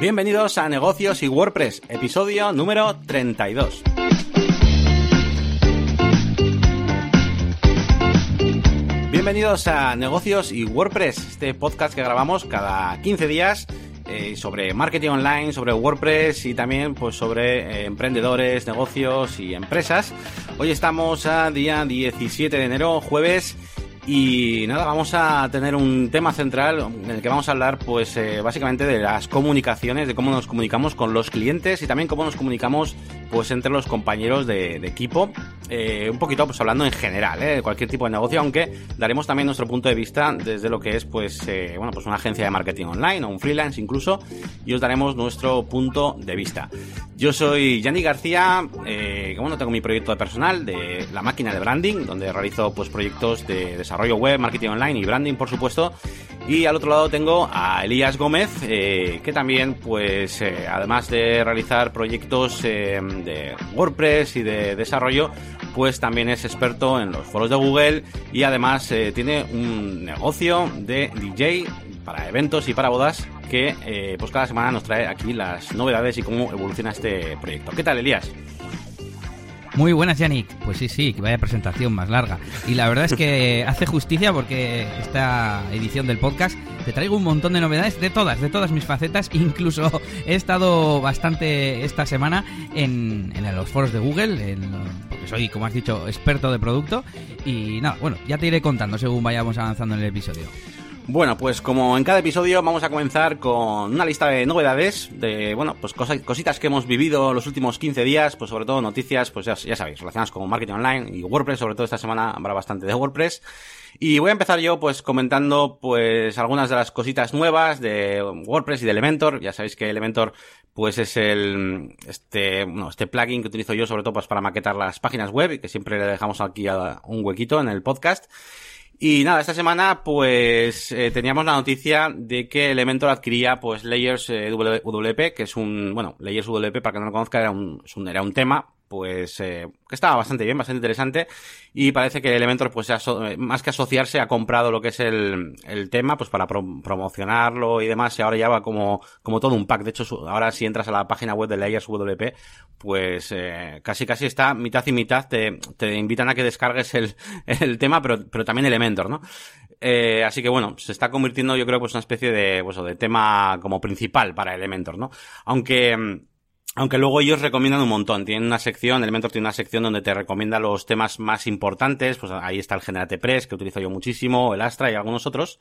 Bienvenidos a Negocios y WordPress, episodio número 32. Bienvenidos a Negocios y WordPress, este podcast que grabamos cada 15 días eh, sobre marketing online, sobre WordPress y también pues sobre eh, emprendedores, negocios y empresas. Hoy estamos a día 17 de enero, jueves, y nada, vamos a tener un tema central en el que vamos a hablar, pues, eh, básicamente de las comunicaciones, de cómo nos comunicamos con los clientes y también cómo nos comunicamos, pues, entre los compañeros de, equipo. Eh, un poquito, pues, hablando en general, ¿eh? de cualquier tipo de negocio, aunque daremos también nuestro punto de vista desde lo que es, pues, bueno, pues una agencia de marketing online o un freelance incluso, y os daremos nuestro punto de vista. Yo soy Yanni García, que bueno, tengo mi proyecto personal de la máquina de branding, donde realizo, pues, proyectos de desarrollo web, marketing online y branding, por supuesto. Y al otro lado tengo a Elías Gómez, eh, que también, pues, eh, además de realizar proyectos eh, de WordPress y de desarrollo, pues también es experto en los foros de Google y además tiene un negocio de DJ para eventos y para bodas que pues cada semana nos trae aquí las novedades y cómo evoluciona este proyecto. ¿Qué tal, Elías? Muy buenas, Yannick. Pues sí, sí, que vaya presentación más larga. Y la verdad es que hace justicia porque esta edición del podcast te traigo un montón de novedades de todas, de todas mis facetas. Incluso he estado bastante esta semana en, los foros de Google, porque soy, como has dicho, experto de producto. Y nada, bueno, ya te iré contando según vayamos avanzando en el episodio. Bueno, pues como en cada episodio vamos a comenzar con una lista de novedades, de, bueno, pues cosas, cositas que hemos vivido los últimos 15 días, pues sobre todo noticias, pues ya, sabéis, relacionadas con marketing online y WordPress, sobre todo esta semana habrá bastante de WordPress. Y voy a empezar yo pues comentando pues algunas de las cositas nuevas de WordPress y de Elementor. Ya sabéis que Elementor pues es el este bueno, este plugin que utilizo yo sobre todo pues para maquetar las páginas web y que siempre le dejamos aquí un huequito en el podcast. Y nada, esta semana pues eh, teníamos la noticia de que Elementor adquiría pues Layers eh, WP, que es un, bueno, Layers WP para que no lo conozca era un, era un tema pues eh, que estaba bastante bien, bastante interesante y parece que Elementor pues más que asociarse ha comprado lo que es el, el tema pues para promocionarlo y demás y ahora ya va como, como todo un pack. De hecho, ahora si entras a la página web de Layers WP pues eh, casi casi está mitad y mitad, te, te invitan a que descargues el, el tema pero, pero también Elementor, ¿no? Eh, así que bueno, se está convirtiendo yo creo pues una especie de, pues, de tema como principal para Elementor, ¿no? Aunque aunque luego ellos recomiendan un montón. Tienen una sección, Elementor tiene una sección donde te recomienda los temas más importantes. Pues ahí está el Generate Press, que utilizo yo muchísimo, el Astra y algunos otros.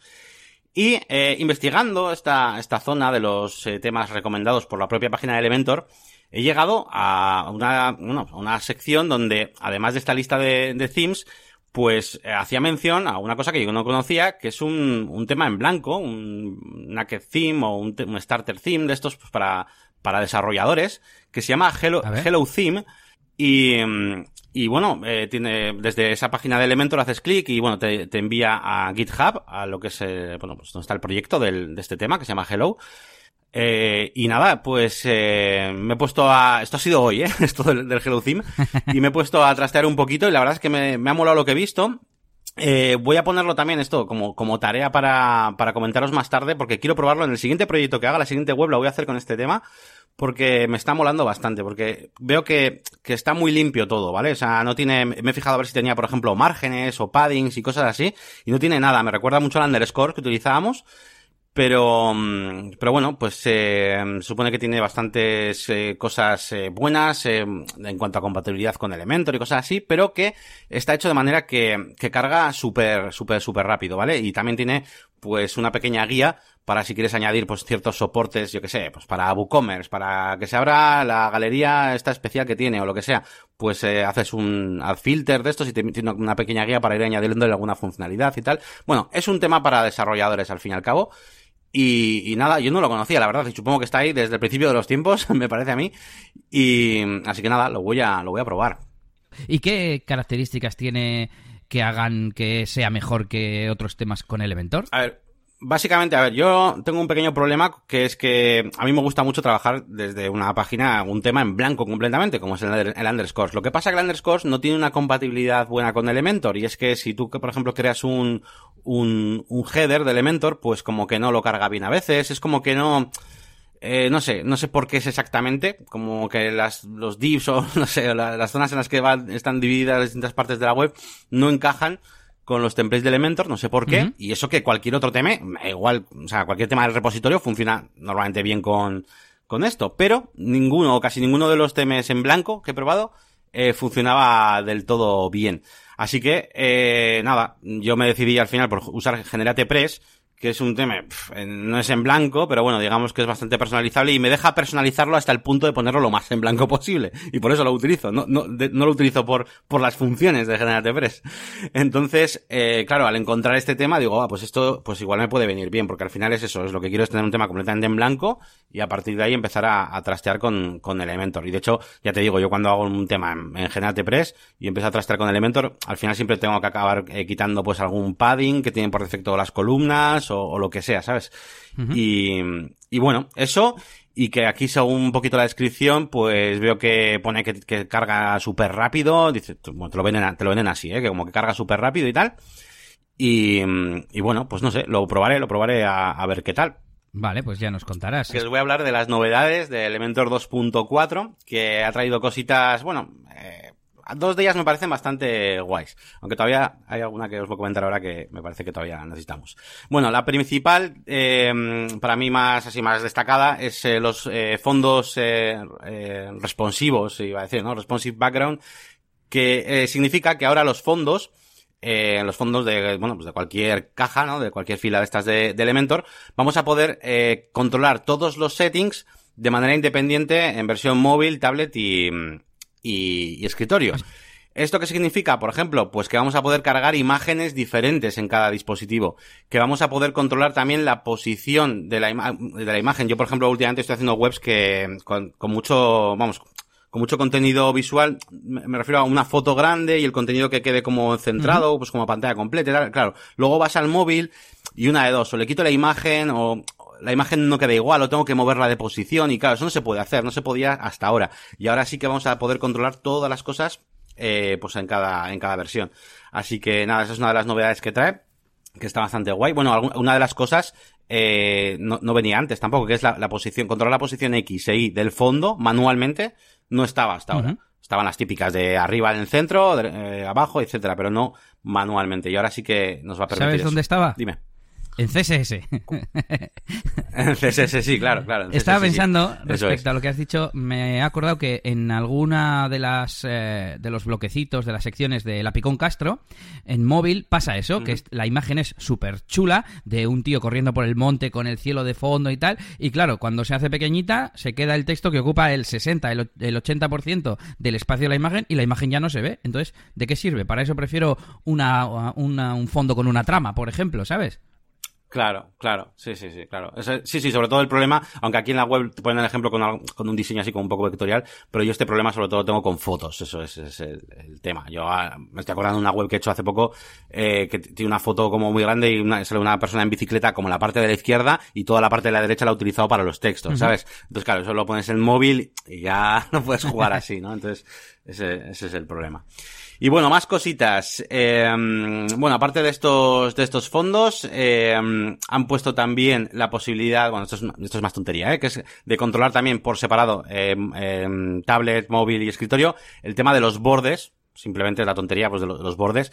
Y eh, investigando esta, esta zona de los eh, temas recomendados por la propia página de Elementor, he llegado a una, bueno, una sección donde, además de esta lista de, de themes, pues eh, hacía mención a una cosa que yo no conocía, que es un, un tema en blanco, un naked theme o un, un starter theme de estos pues, para para desarrolladores que se llama Hello, Hello Theme y, y bueno, eh, tiene, desde esa página de Elementor haces clic y bueno, te, te, envía a GitHub, a lo que es, eh, bueno, pues donde está el proyecto del, de este tema que se llama Hello. Eh, y nada, pues eh, me he puesto a... Esto ha sido hoy, ¿eh? Esto del, del Hello Theme. y me he puesto a trastear un poquito y la verdad es que me, me ha molado lo que he visto. Eh, voy a ponerlo también esto como, como tarea para, para comentaros más tarde porque quiero probarlo en el siguiente proyecto que haga, la siguiente web la voy a hacer con este tema porque me está molando bastante, porque veo que, que está muy limpio todo, ¿vale? O sea, no tiene, me he fijado a ver si tenía, por ejemplo, márgenes o paddings y cosas así, y no tiene nada, me recuerda mucho al underscore que utilizábamos, pero, mm, pero bueno, pues eh, supone que tiene bastantes eh, cosas eh, buenas eh, en cuanto a compatibilidad con Elementor y cosas así, pero que está hecho de manera que, que carga súper, súper, súper rápido, ¿vale? Y también tiene pues una pequeña guía para si quieres añadir pues ciertos soportes, yo que sé, pues para WooCommerce, para que se abra la galería esta especial que tiene o lo que sea, pues eh, haces un filter de estos y te tiene una pequeña guía para ir añadiendo alguna funcionalidad y tal. Bueno, es un tema para desarrolladores al fin y al cabo. Y, y, nada, yo no lo conocía, la verdad, y supongo que está ahí desde el principio de los tiempos, me parece a mí. Y así que nada, lo voy a, lo voy a probar. ¿Y qué características tiene que hagan que sea mejor que otros temas con Elementor? A ver, Básicamente, a ver, yo tengo un pequeño problema que es que a mí me gusta mucho trabajar desde una página, un tema en blanco completamente, como es el, el underscore. Lo que pasa es que el underscore no tiene una compatibilidad buena con Elementor y es que si tú, por ejemplo, creas un, un, un header de Elementor, pues como que no lo carga bien a veces, es como que no, eh, no sé, no sé por qué es exactamente, como que las, los divs o no sé, las zonas en las que van, están divididas las distintas partes de la web no encajan con los templates de Elementor, no sé por qué, y eso que cualquier otro tema, igual, o sea, cualquier tema del repositorio funciona normalmente bien con, con esto, pero ninguno o casi ninguno de los temas en blanco que he probado eh, funcionaba del todo bien. Así que, eh, nada, yo me decidí al final por usar GeneratePress, que es un tema, no es en blanco, pero bueno, digamos que es bastante personalizable y me deja personalizarlo hasta el punto de ponerlo lo más en blanco posible. Y por eso lo utilizo, no, no, no lo utilizo por, por las funciones de GeneratePress. Entonces, eh, claro, al encontrar este tema digo, ah, pues esto, pues igual me puede venir bien, porque al final es eso, es lo que quiero es tener un tema completamente en blanco y a partir de ahí empezar a, trastear con, con Elementor. Y de hecho, ya te digo, yo cuando hago un tema en, en GeneratePress y empiezo a trastear con Elementor, al final siempre tengo que acabar eh, quitando pues algún padding que tienen por defecto las columnas o, lo que sea, ¿sabes? y, y bueno, eso, y que aquí según un poquito la descripción, pues veo que pone que, carga súper rápido, dice, bueno, te lo venden, te lo venden así, ¿eh? que como que carga súper rápido y tal. Y, y, bueno, pues no sé, lo probaré, lo probaré a, a ver qué tal. Vale, pues ya nos contarás. Que os voy a hablar de las novedades de Elementor 2.4, que ha traído cositas, bueno, eh, dos de ellas me parecen bastante guays. Aunque todavía hay alguna que os voy a comentar ahora que me parece que todavía necesitamos. Bueno, la principal, eh, para mí más así más destacada, es eh, los eh, fondos eh, responsivos, iba a decir, ¿no? Responsive Background, que significa que ahora los fondos los fondos de, bueno, pues de cualquier caja, ¿no? De cualquier fila de estas de, Elementor, vamos a poder controlar todos los settings de manera independiente en versión móvil, tablet y, y, escritorio. ¿Esto qué significa? Por ejemplo, pues que vamos a poder cargar imágenes diferentes en cada dispositivo, que vamos a poder controlar también la posición de la, de la imagen. Yo, por ejemplo, últimamente estoy haciendo webs que con, con mucho, vamos, con mucho contenido visual, me refiero a una foto grande y el contenido que quede como centrado, pues como pantalla completa, claro. Luego vas al móvil y una de dos, o le quito la imagen o la imagen no queda igual, o tengo que moverla de posición y claro, eso no se puede hacer, no se podía hasta ahora. Y ahora sí que vamos a poder controlar todas las cosas eh, pues en cada, en cada versión. Así que nada, esa es una de las novedades que trae, que está bastante guay. Bueno, una de las cosas eh, no, no, venía antes tampoco, que es la, la, posición, controlar la posición X e Y del fondo manualmente, no estaba hasta ahora. Estaban las típicas de arriba en el centro, de, eh, abajo, etcétera, pero no manualmente. Y ahora sí que nos va a permitir. ¿Sabes dónde estaba? Dime. En CSS. en CSS, sí, claro, claro. Estaba pensando, respecto a lo que has dicho, me he acordado que en alguna de las eh, de los bloquecitos de las secciones de la Picón Castro, en móvil pasa eso, que la imagen es súper chula, de un tío corriendo por el monte con el cielo de fondo y tal, y claro, cuando se hace pequeñita, se queda el texto que ocupa el 60, el, el 80% del espacio de la imagen, y la imagen ya no se ve. Entonces, ¿de qué sirve? Para eso prefiero una, una un fondo con una trama, por ejemplo, ¿sabes? Claro, claro, sí, sí, sí, claro. sí, sí, sobre todo el problema, aunque aquí en la web te ponen el ejemplo con, con, un diseño así como un poco vectorial, pero yo este problema sobre todo lo tengo con fotos, eso es, es el, el, tema. Yo ah, me estoy acordando de una web que he hecho hace poco, eh, que tiene una foto como muy grande y una, sale una persona en bicicleta como la parte de la izquierda y toda la parte de la derecha la he utilizado para los textos, ¿sabes? Entonces claro, eso lo pones en móvil y ya no puedes jugar así, ¿no? Entonces, ese, ese es el problema. Y bueno, más cositas. Eh, bueno, aparte de estos, de estos fondos, eh, han puesto también la posibilidad, bueno, esto es, esto es más tontería, ¿eh? que es de controlar también por separado eh, tablet, móvil y escritorio el tema de los bordes, simplemente la tontería pues de los, bordes.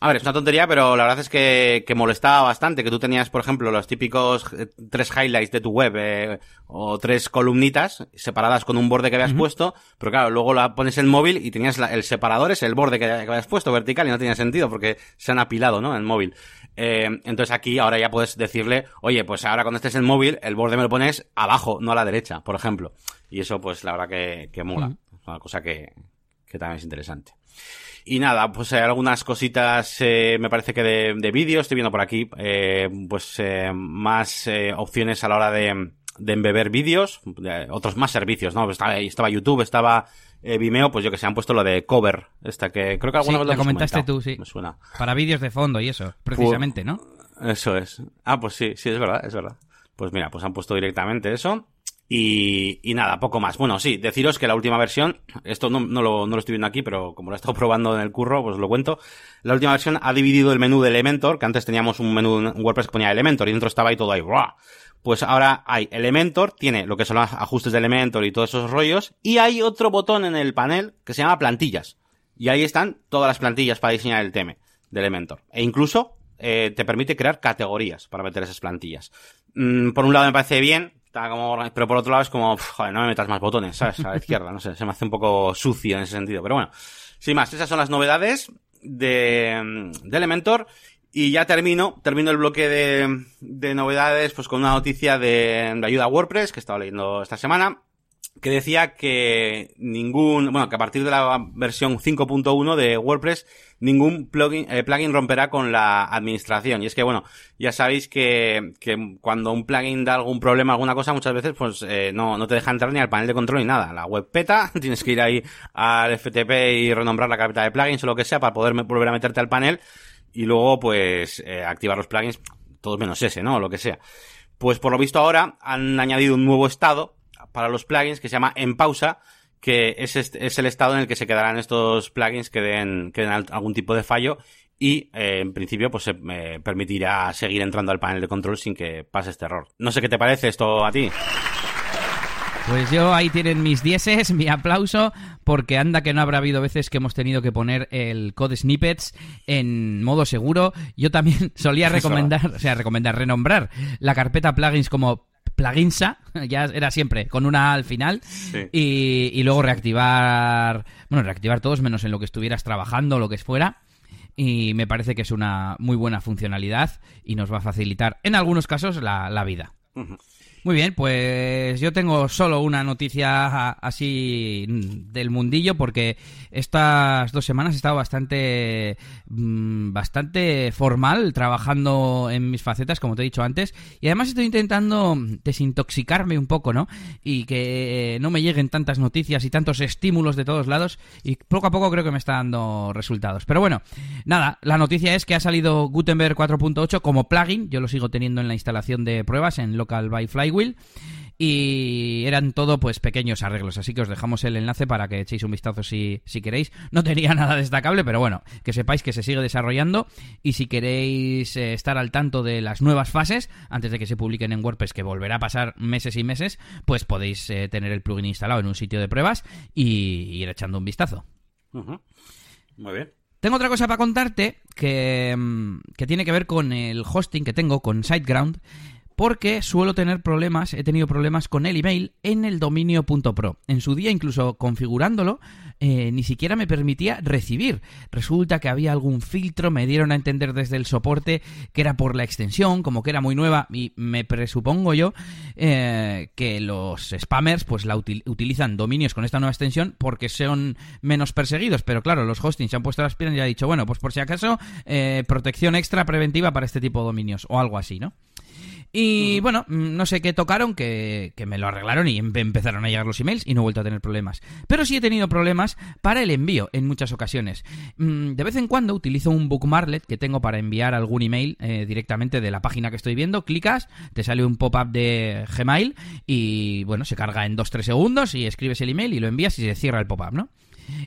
A ver, es una tontería, pero la verdad es que, que molestaba bastante que tú tenías, por ejemplo, los típicos eh, tres highlights de tu web eh, o tres columnitas separadas con un borde que habías puesto, pero claro, luego la pones en móvil y tenías el separador, es el borde que, habías puesto vertical y no tenía sentido porque se han apilado, ¿no? En móvil. Eh, entonces aquí ahora ya puedes decirle, oye, pues ahora cuando estés en móvil, el borde me lo pones abajo, no a la derecha, por ejemplo. Y eso pues la verdad que, que mola. Es una cosa que, que también es interesante. Y nada, pues hay algunas cositas, eh, me parece que de, de vídeos, estoy viendo por aquí, eh, pues eh, más eh, opciones a la hora de, de embeber vídeos, otros más servicios, ¿no? Estaba, estaba YouTube, estaba eh, Vimeo, pues yo que se han puesto lo de cover, esta que creo que alguna sí, vez lo comentaste tú, sí. Me suena. Para vídeos de fondo y eso, precisamente, pues, ¿no? Eso es. Ah, pues sí, sí, es verdad, es verdad. Pues mira, pues han puesto directamente eso. Y, y, nada, poco más. Bueno, sí, deciros que la última versión, esto no, no, lo, no lo estoy viendo aquí, pero como lo he estado probando en el curro, pues lo cuento. La última versión ha dividido el menú de Elementor, que antes teníamos un menú en WordPress que ponía Elementor y dentro estaba ahí todo ahí, ¡buah! pues ahora hay Elementor, tiene lo que son los ajustes de Elementor y todos esos rollos, y hay otro botón en el panel que se llama plantillas. Y ahí están todas las plantillas para diseñar el tema de Elementor. E incluso eh, te permite crear categorías para meter esas plantillas. Mm, por un lado me parece bien, pero por otro lado es como, joder, no me metas más botones, ¿sabes? A la izquierda, no sé, se me hace un poco sucio en ese sentido. Pero bueno, sin más, esas son las novedades de, Elementor. Y ya termino, termino el bloque de, de novedades pues con una noticia de, de ayuda a WordPress que he estado leyendo esta semana que decía que ningún, bueno, que a partir de la versión 5.1 de WordPress, ningún plugin, eh, plugin romperá con la administración. Y es que, bueno, ya sabéis que, que cuando un plugin da algún problema, alguna cosa, muchas veces, pues, eh, no, no te deja entrar ni al panel de control ni nada. La web peta, tienes que ir ahí al FTP y renombrar la carpeta de plugins o lo que sea para poder volver a meterte al panel y luego, pues, eh, activar los plugins, todos menos ese, ¿no? O lo que sea. Pues por lo visto ahora han añadido un nuevo estado para los plugins que se llama en pausa, que es, es el estado en el que se quedarán estos plugins que den, que den algún tipo de fallo y eh, en principio pues se me permitirá seguir entrando al panel de control sin que pase este error. No sé qué te parece esto a ti. Pues yo ahí tienen mis dieces, mi aplauso, porque anda que no habrá habido veces que hemos tenido que poner el code snippets en modo seguro. Yo también solía recomendar, o sea, recomendar, renombrar la carpeta plugins como pluginsa, ya era siempre con una A al final, y, y, luego reactivar, bueno, reactivar todos menos en lo que estuvieras trabajando lo que fuera. Y me parece que es una muy buena funcionalidad y nos va a facilitar en algunos casos la, la vida. Muy bien, pues yo tengo solo una noticia así del mundillo porque estas dos semanas he estado bastante mm, bastante formal trabajando en mis facetas, como te he dicho antes, y además estoy intentando desintoxicarme un poco, ¿no? Y que no me lleguen tantas noticias y tantos estímulos de todos lados y poco a poco creo que me está dando resultados. Pero bueno, nada, la noticia es que ha salido Gutenberg 4.8 como plugin, yo lo sigo teniendo en la instalación de pruebas en Local by Flywheel y eran todo pues pequeños arreglos, así que os dejamos el enlace para que echéis un vistazo si, si queréis. No tenía nada destacable, pero bueno, que sepáis que se sigue desarrollando y si queréis eh, estar al tanto de las nuevas fases antes de que se publiquen en WordPress, que volverá a pasar meses y meses, pues podéis eh, tener el plugin instalado en un sitio de pruebas y ir echando un vistazo. Muy bien. Tengo otra cosa para contarte que, mm, que tiene que ver con el hosting que tengo con SiteGround porque suelo tener problemas, he tenido problemas con el email en el dominio.pro. En su día, incluso configurándolo, eh, ni siquiera me permitía recibir. Resulta que había algún filtro, me dieron a entender desde el soporte que era por la extensión, como que era muy nueva, y me presupongo yo eh, que los spammers pues la utilizan dominios con esta nueva extensión porque son menos perseguidos. Pero claro, los hostings se han puesto las piernas y han dicho, bueno, pues por si acaso, eh, protección extra preventiva para este tipo de dominios, o algo así, ¿no? Y bueno, mm, no sé qué tocaron, que, me lo arreglaron y empezaron a llegar los emails y no he vuelto a tener problemas. Pero sí he tenido problemas para el envío en muchas ocasiones. Mm, de vez en cuando utilizo un bookmarklet que tengo para enviar algún email eh, directamente de la página que estoy viendo. Clicas, te sale un pop-up de Gmail y bueno, se carga en 2-3 segundos y escribes el email y lo envías y se cierra el pop-up, ¿no?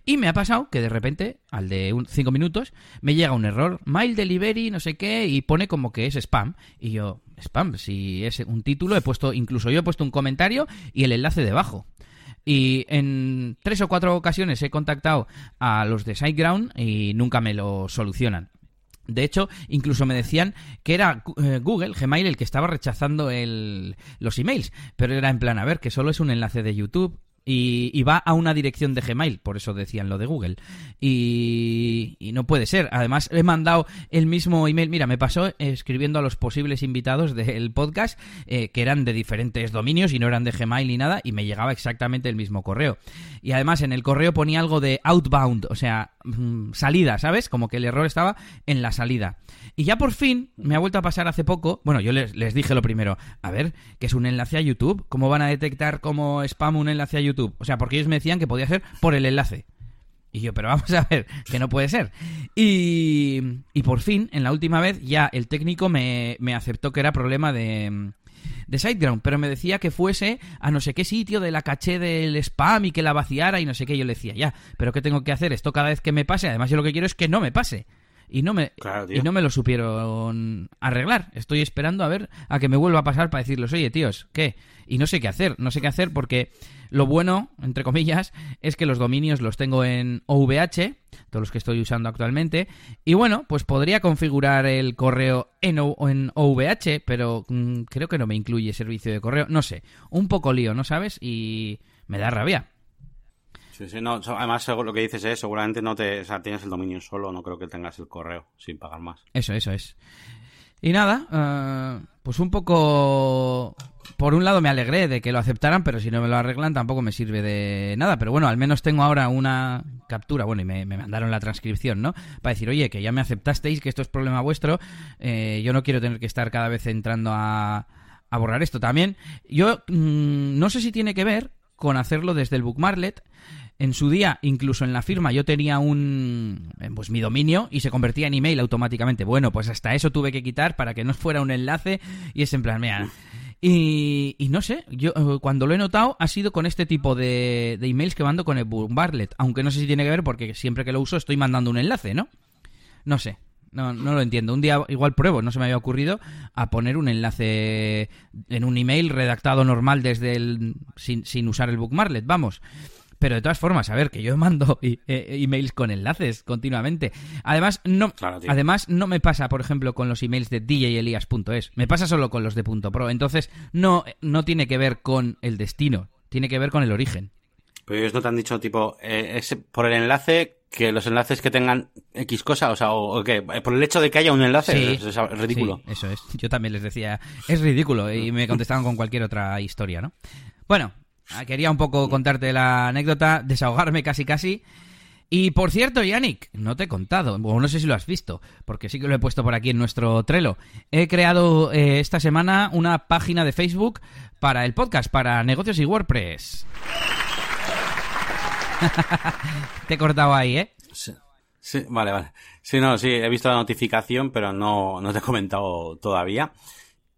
Y me ha pasado que de repente, al de 5 minutos, me llega un error, mail delivery, no sé qué, y pone como que es spam. Y yo, spam, si es un título, he puesto, incluso yo he puesto un comentario y el enlace debajo. Y en tres o cuatro ocasiones he contactado a los de SiteGround y nunca me lo solucionan. De hecho, incluso me decían que era eh, Google, Gmail, el que estaba rechazando los emails. Pero era en plan, a ver, que solo es un enlace de YouTube y, va a una dirección de Gmail, por eso decían lo de Google. Y, no puede ser. Además, he mandado el mismo email. Mira, me pasó escribiendo a los posibles invitados del podcast, eh, que eran de diferentes dominios y no eran de Gmail ni nada, y me llegaba exactamente el mismo correo. Y además, en el correo ponía algo de outbound, o sea, mm, salida, ¿sabes? Como que el error estaba en la salida. Y ya por fin me ha vuelto a pasar hace poco. Bueno, yo les, les dije lo primero. A ver, que es un enlace a YouTube. ¿Cómo van a detectar como spam un enlace a YouTube? O sea, porque ellos me decían que podía ser por el enlace. Y yo, pero vamos a ver, que no puede ser. Y, y por fin, en la última vez, ya el técnico me, me aceptó que era problema de, de SiteGround, pero me decía que fuese a no sé qué sitio de la caché del spam y que la vaciara y no sé qué. Yo le decía, ya, pero ¿qué tengo que hacer? Esto cada vez que me pase, además yo lo que quiero es que no me pase. Y no me y no me lo supieron arreglar. Estoy esperando a ver a que me vuelva a pasar para decirles, oye tíos, ¿qué? Y no sé qué hacer, no sé qué hacer porque lo bueno, entre comillas, es que los dominios los tengo en OVH, todos los que estoy usando actualmente, y bueno, pues podría configurar el correo en, en OVH, pero mm, creo que no me incluye servicio de correo, no sé, un poco lío, ¿no sabes? Y me da rabia. Sí, sí, no, además lo que dices es, seguramente no te, o sea, tienes el dominio solo, no creo que tengas el correo sin pagar más. Eso, eso es. Y nada, eh, pues un poco... Por un lado me alegré de que lo aceptaran, pero si no me lo arreglan tampoco me sirve de nada. Pero bueno, al menos tengo ahora una captura, bueno, y me, mandaron la transcripción, ¿no? Para decir, oye, que ya me aceptasteis, que esto es problema vuestro, eh, yo no quiero tener que estar cada vez entrando a, a borrar esto. También, yo mm, no sé si tiene que ver con hacerlo desde el Bookmarlet, en su día, incluso en la firma, yo tenía un. Eh, pues mi dominio y se convertía en email automáticamente. Bueno, pues hasta eso tuve que quitar para que no fuera un enlace y es en plan, mira. Y, y, no sé, yo eh, cuando lo he notado ha sido con este tipo de, de emails que mando con el Boombarlet. Aunque no sé si tiene que ver porque siempre que lo uso estoy mandando un enlace, ¿no? No sé, no, no lo entiendo. Un día igual pruebo, no se me había ocurrido, a poner un enlace en un email redactado normal desde el. sin, sin usar el bookmarlet, vamos. Pero de todas formas, a ver, que yo mando e, emails con enlaces continuamente. Además, no, además, no me pasa, por ejemplo, con los emails de djelias.es. Me pasa solo con los de .pro. Entonces, no, no tiene que ver con el destino, tiene que ver con el origen. Pero ellos no te han dicho, tipo, eh, por el enlace, que los enlaces que tengan X cosa, o sea, o, que por el hecho de que haya un enlace, es, ridículo. eso es. Yo también les decía, es ridículo, y me contestaban con cualquier otra historia, ¿no? Bueno, quería un poco contarte la anécdota, desahogarme casi casi. Y por cierto, Yannick, no te he contado, o no sé si lo has visto, porque sí que lo he puesto por aquí en nuestro Trello. He creado eh, esta semana una página de Facebook para el podcast, para negocios y WordPress. te he cortado ahí, ¿eh? Sí. sí. vale, vale. Sí, no, sí, he visto la notificación, pero no, no te he comentado todavía.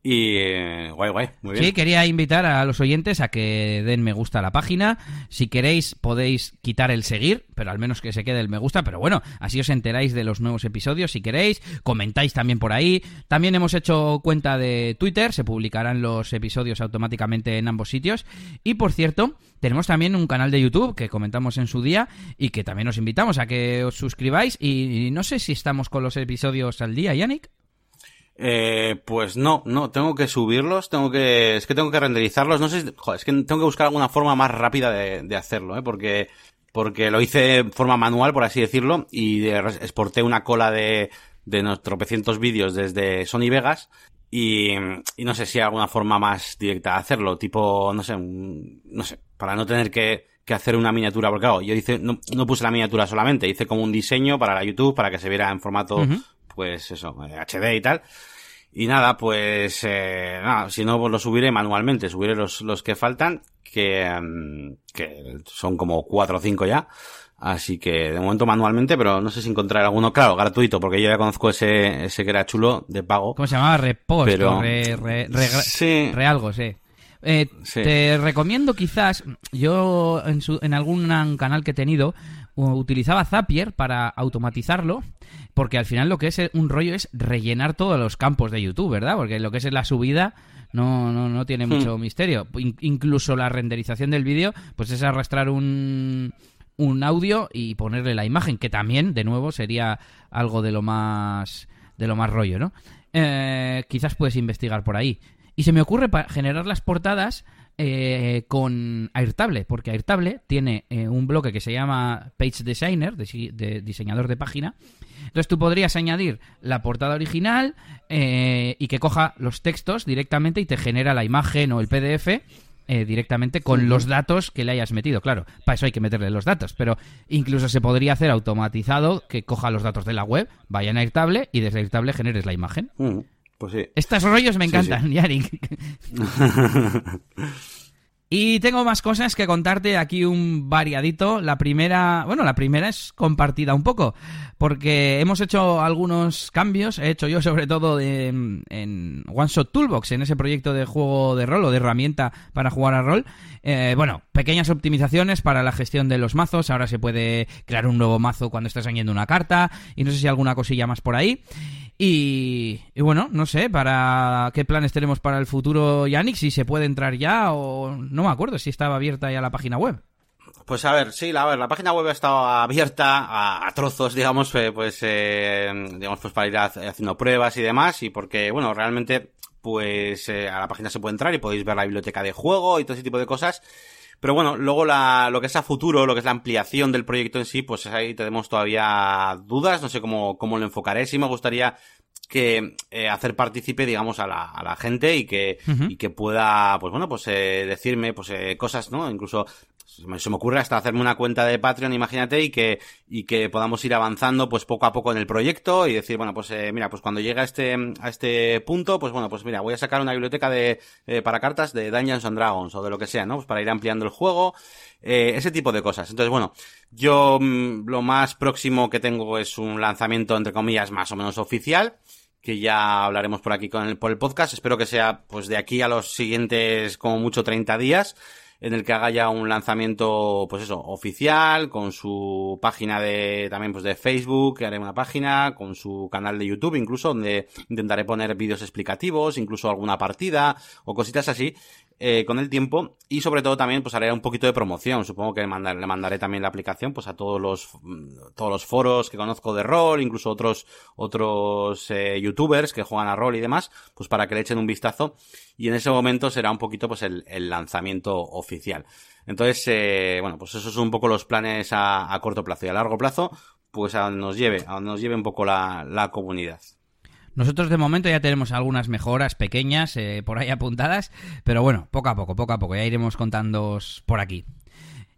Y eh, guay, guay, muy bien. Sí, quería invitar a los oyentes a que den me gusta a la página. Si queréis, podéis quitar el seguir, pero al menos que se quede el me gusta. Pero bueno, así os enteráis de los nuevos episodios si queréis. Comentáis también por ahí. También hemos hecho cuenta de Twitter, se publicarán los episodios automáticamente en ambos sitios. Y por cierto, tenemos también un canal de YouTube que comentamos en su día y que también os invitamos a que os suscribáis. Y no sé si estamos con los episodios al día, Yannick. Eh, pues no, no, tengo que subirlos, tengo que, es que tengo que renderizarlos, no sé, joder, es que tengo que buscar alguna forma más rápida de, de hacerlo, ¿eh? Porque, porque lo hice de forma manual, por así decirlo, y exporté una cola de, de nuestros tropecientos vídeos desde Sony Vegas, y, y no sé si hay alguna forma más directa de hacerlo, tipo, no sé, no sé, para no tener que, que hacer una miniatura, porque claro, yo hice, no, no puse la miniatura solamente, hice como un diseño para la YouTube, para que se viera en formato, pues eso, HD y tal. Y nada, pues eh, nada, si no, pues lo subiré manualmente, subiré los, los que faltan, que, mm, que son como cuatro o cinco ya. Así que de momento manualmente, pero no sé si encontrar alguno, claro, gratuito, porque yo ya conozco ese, ese que era chulo de pago. ¿Cómo se llamaba? Repost, pero... re, re, re, sí. re algo, sí. Eh, Te recomiendo quizás, yo en, su, en algún canal que he tenido, utilizaba Zapier para automatizarlo, porque al final lo que es un rollo es rellenar todos los campos de YouTube, ¿verdad? Porque lo que es la subida no, no, no tiene hmm. mucho misterio. incluso la renderización del vídeo, pues es arrastrar un, un audio y ponerle la imagen, que también, de nuevo, sería algo de lo más, de lo más rollo, ¿no? Eh, quizás puedes investigar por ahí. Y se me ocurre para generar las portadas eh, con Airtable, porque Airtable tiene eh, un bloque que se llama Page Designer, de, diseñador de página. Entonces tú podrías añadir la portada original eh, y que coja los textos directamente y te genera la imagen o el PDF directamente con los datos que le hayas metido. Claro, para eso hay que meterle los datos, pero incluso se podría hacer automatizado que coja los datos de la web, vaya a Airtable y desde Airtable generes la imagen. Pues sí. Estos rollos me encantan, Yarik. Y tengo más cosas que contarte aquí un variadito. La primera, bueno, la primera es compartida un poco, porque hemos hecho algunos cambios, he hecho yo sobre todo en, One Shot Toolbox, en ese proyecto de juego de rol o de herramienta para jugar a rol. Eh, bueno, pequeñas optimizaciones para la gestión de los mazos. Ahora se puede crear un nuevo mazo cuando estás añadiendo una carta y no sé si alguna cosilla más por ahí. Y, bueno, no sé, para qué planes tenemos para el futuro, Yannick, si se puede entrar ya o no me acuerdo si estaba abierta ya la página web. Pues a ver, sí, la, ver, la página web ha estado abierta a, trozos, digamos, eh, pues, eh, digamos, pues para ir haciendo pruebas y demás, y porque, bueno, realmente, pues eh, a la página se puede entrar y podéis ver la biblioteca de juego y todo ese tipo de cosas. Pero bueno, luego la, lo que es a futuro, lo que es la ampliación del proyecto en sí, pues ahí tenemos todavía dudas, no sé cómo, cómo lo enfocaré. Sí me gustaría que eh, hacer partícipe, digamos, a la, a la gente y que, y que pueda, pues bueno, pues eh, decirme, pues eh, cosas, ¿no? Incluso se me, ocurre hasta hacerme una cuenta de Patreon, imagínate, y que, y que podamos ir avanzando, pues poco a poco en el proyecto y decir, bueno, pues eh, mira, pues cuando llegue a este, a este punto, pues bueno, pues mira, voy a sacar una biblioteca de, eh, para cartas de Dungeons and Dragons o de lo que sea, ¿no? Pues para ir ampliando el juego, eh, ese tipo de cosas. Entonces, bueno, yo mm, lo más próximo que tengo es un lanzamiento, entre comillas, más o menos oficial que ya hablaremos por aquí con el, por el podcast. Espero que sea pues de aquí a los siguientes como mucho 30 días en el que haga ya un lanzamiento, pues eso, oficial, con su página de, también pues de Facebook, que haré una página, con su canal de YouTube incluso, donde intentaré poner vídeos explicativos, incluso alguna partida, o cositas así, eh, con el tiempo y sobre todo también pues haré un poquito de promoción. Supongo que le mandaré también la aplicación pues a todos los mm, todos los foros que conozco de rol incluso otros otros eh, youtubers que juegan a rol y demás pues para que le echen un vistazo. Y en ese momento será un poquito pues el, lanzamiento oficial. Entonces eh, bueno pues esos son un poco los planes a, corto plazo y a largo plazo pues a nos lleve a nos lleve un poco la, la comunidad nosotros de momento ya tenemos algunas mejoras pequeñas eh, por ahí apuntadas, pero bueno, poco a poco, poco a poco, ya iremos contando por aquí.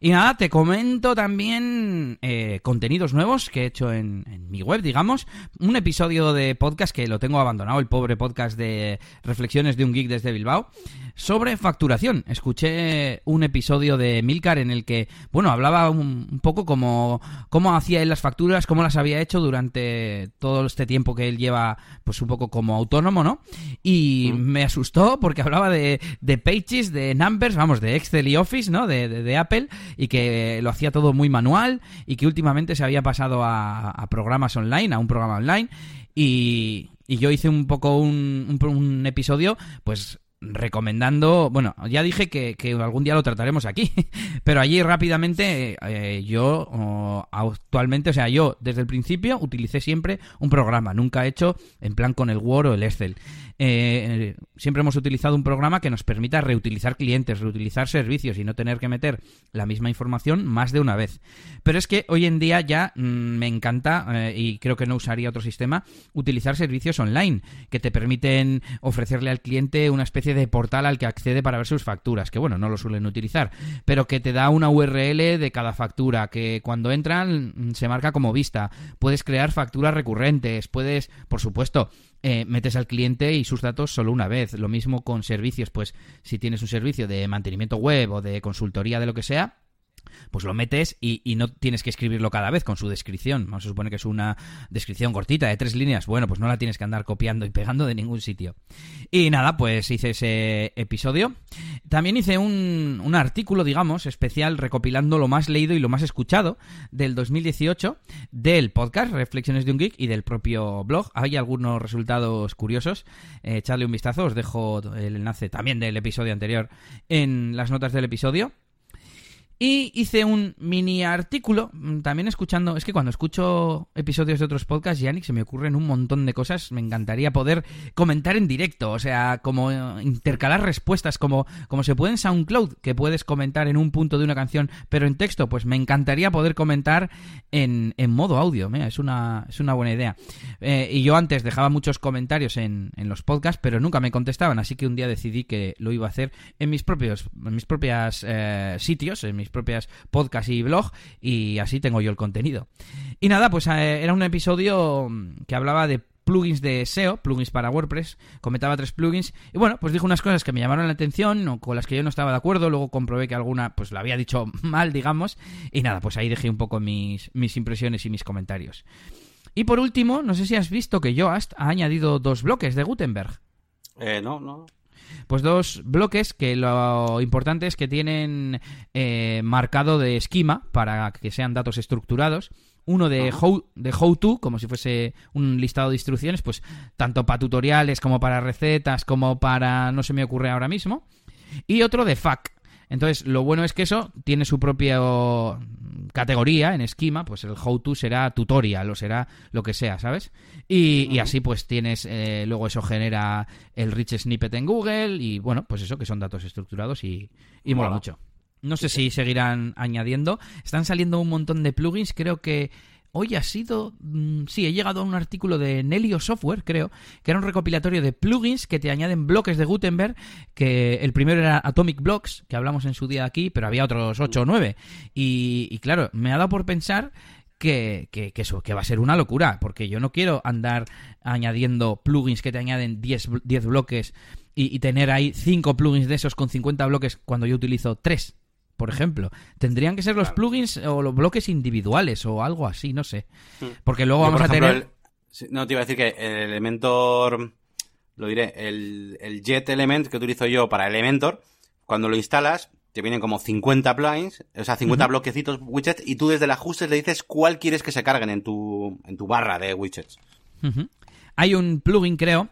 Y nada, te comento también eh, contenidos nuevos que he hecho en, mi web, digamos. Un episodio de podcast que lo tengo abandonado, el pobre podcast de Reflexiones de un Geek desde Bilbao, sobre facturación. Escuché un episodio de Milcar en el que, bueno, hablaba un, poco como cómo hacía él las facturas, cómo las había hecho durante todo este tiempo que él lleva, pues un poco como autónomo, ¿no? Y me asustó porque hablaba de, de pages, de numbers, vamos, de Excel y Office, ¿no? de, de Apple y que lo hacía todo muy manual y que últimamente se había pasado a, programas online, a un programa online y, yo hice un poco un, episodio, pues recomendando, bueno, ya dije que, algún día lo trataremos aquí, pero allí rápidamente eh, yo actualmente, o sea, yo desde el principio utilicé siempre un programa, nunca he hecho en plan con el Word o el Excel. Eh, siempre hemos utilizado un programa que nos permita reutilizar clientes, reutilizar servicios y no tener que meter la misma información más de una vez. Pero es que hoy en día ya mm, me encanta, eh, y creo que no usaría otro sistema, utilizar servicios online que te permiten ofrecerle al cliente una especie de portal al que accede para ver sus facturas, que bueno, no lo suelen utilizar, pero que te da una URL de cada factura, que cuando entran mm, se marca como vista, puedes crear facturas recurrentes, puedes, por supuesto, eh, metes al cliente y sus datos solo una vez. Lo mismo con servicios, pues si tienes un servicio de mantenimiento web o de consultoría de lo que sea, pues lo metes y, no tienes que escribirlo cada vez con su descripción. Vamos a suponer que es una descripción cortita de tres líneas. Bueno, pues no la tienes que andar copiando y pegando de ningún sitio. Y nada, pues hice ese episodio. También hice un, artículo, digamos, especial recopilando lo más leído y lo más escuchado del 2018 del podcast Reflexiones de un Geek y del propio blog. Hay algunos resultados curiosos. Eh, echadle un vistazo, os dejo el enlace también del episodio anterior en las notas del episodio. Y hice un mini artículo, mm, también escuchando, es que cuando escucho episodios de otros podcasts, Yannick, se me ocurren un montón de cosas, me encantaría poder comentar en directo, o sea, como eh, intercalar respuestas, como, como se puede en SoundCloud, que puedes comentar en un punto de una canción, pero en texto, pues me encantaría poder comentar en, en modo audio, es, una, es una buena idea. Eh, y yo antes dejaba muchos comentarios en, en los podcasts, pero nunca me contestaban, así que un día decidí que lo iba a hacer en mis propios, en mis propias eh, sitios, en mis propias podcasts y blog y así tengo yo el contenido. Y nada, pues eh, era un episodio que hablaba de plugins de SEO, plugins para WordPress, comentaba tres plugins y bueno, pues dijo unas cosas que me llamaron la atención o con las que yo no estaba de acuerdo, luego comprobé que alguna pues la había dicho mal, digamos, y nada, pues ahí dejé un poco mis, mis impresiones y mis comentarios. Y por último, no sé si has visto que Yoast ha añadido dos bloques de Gutenberg. Eh, no, no. Pues dos bloques que lo importante es que tienen eh, marcado de esquema para que sean datos estructurados. Uno de how, de how to, como si fuese un listado de instrucciones, pues tanto para tutoriales como para recetas, como para... no se me ocurre ahora mismo. Y otro de FAQ, entonces, lo bueno es que eso tiene su propia categoría en esquema, pues el how to será tutorial o será lo que sea, ¿sabes? Y, así pues tienes, eh, luego eso genera el rich snippet en Google y bueno, pues eso que son datos estructurados y, mola mucho. No sé si seguirán añadiendo. Están saliendo un montón de plugins, creo que hoy ha sido... Mm, sí, he llegado a un artículo de Nelio Software, creo, que era un recopilatorio de plugins que te añaden bloques de Gutenberg, que el primero era Atomic Blocks, que hablamos en su día aquí, pero había otros 8 o 9. Y, claro, me ha dado por pensar que, que, eso, que va a ser una locura, porque yo no quiero andar añadiendo plugins que te añaden 10, 10 bloques y, y, tener ahí 5 plugins de esos con 50 bloques cuando yo utilizo 3 por ejemplo. Tendrían que ser los plugins o los bloques individuales o algo así, no sé. Hmm. Porque luego vamos a tener... no, te iba a decir que el Elementor, lo diré, el, el Jet Element que utilizo yo para Elementor, cuando lo instalas, te vienen como 50 plugins, o sea, 50 bloquecitos widgets, y tú desde el ajustes le dices cuál quieres que se carguen en tu, en tu barra de widgets. Hay un plugin, creo,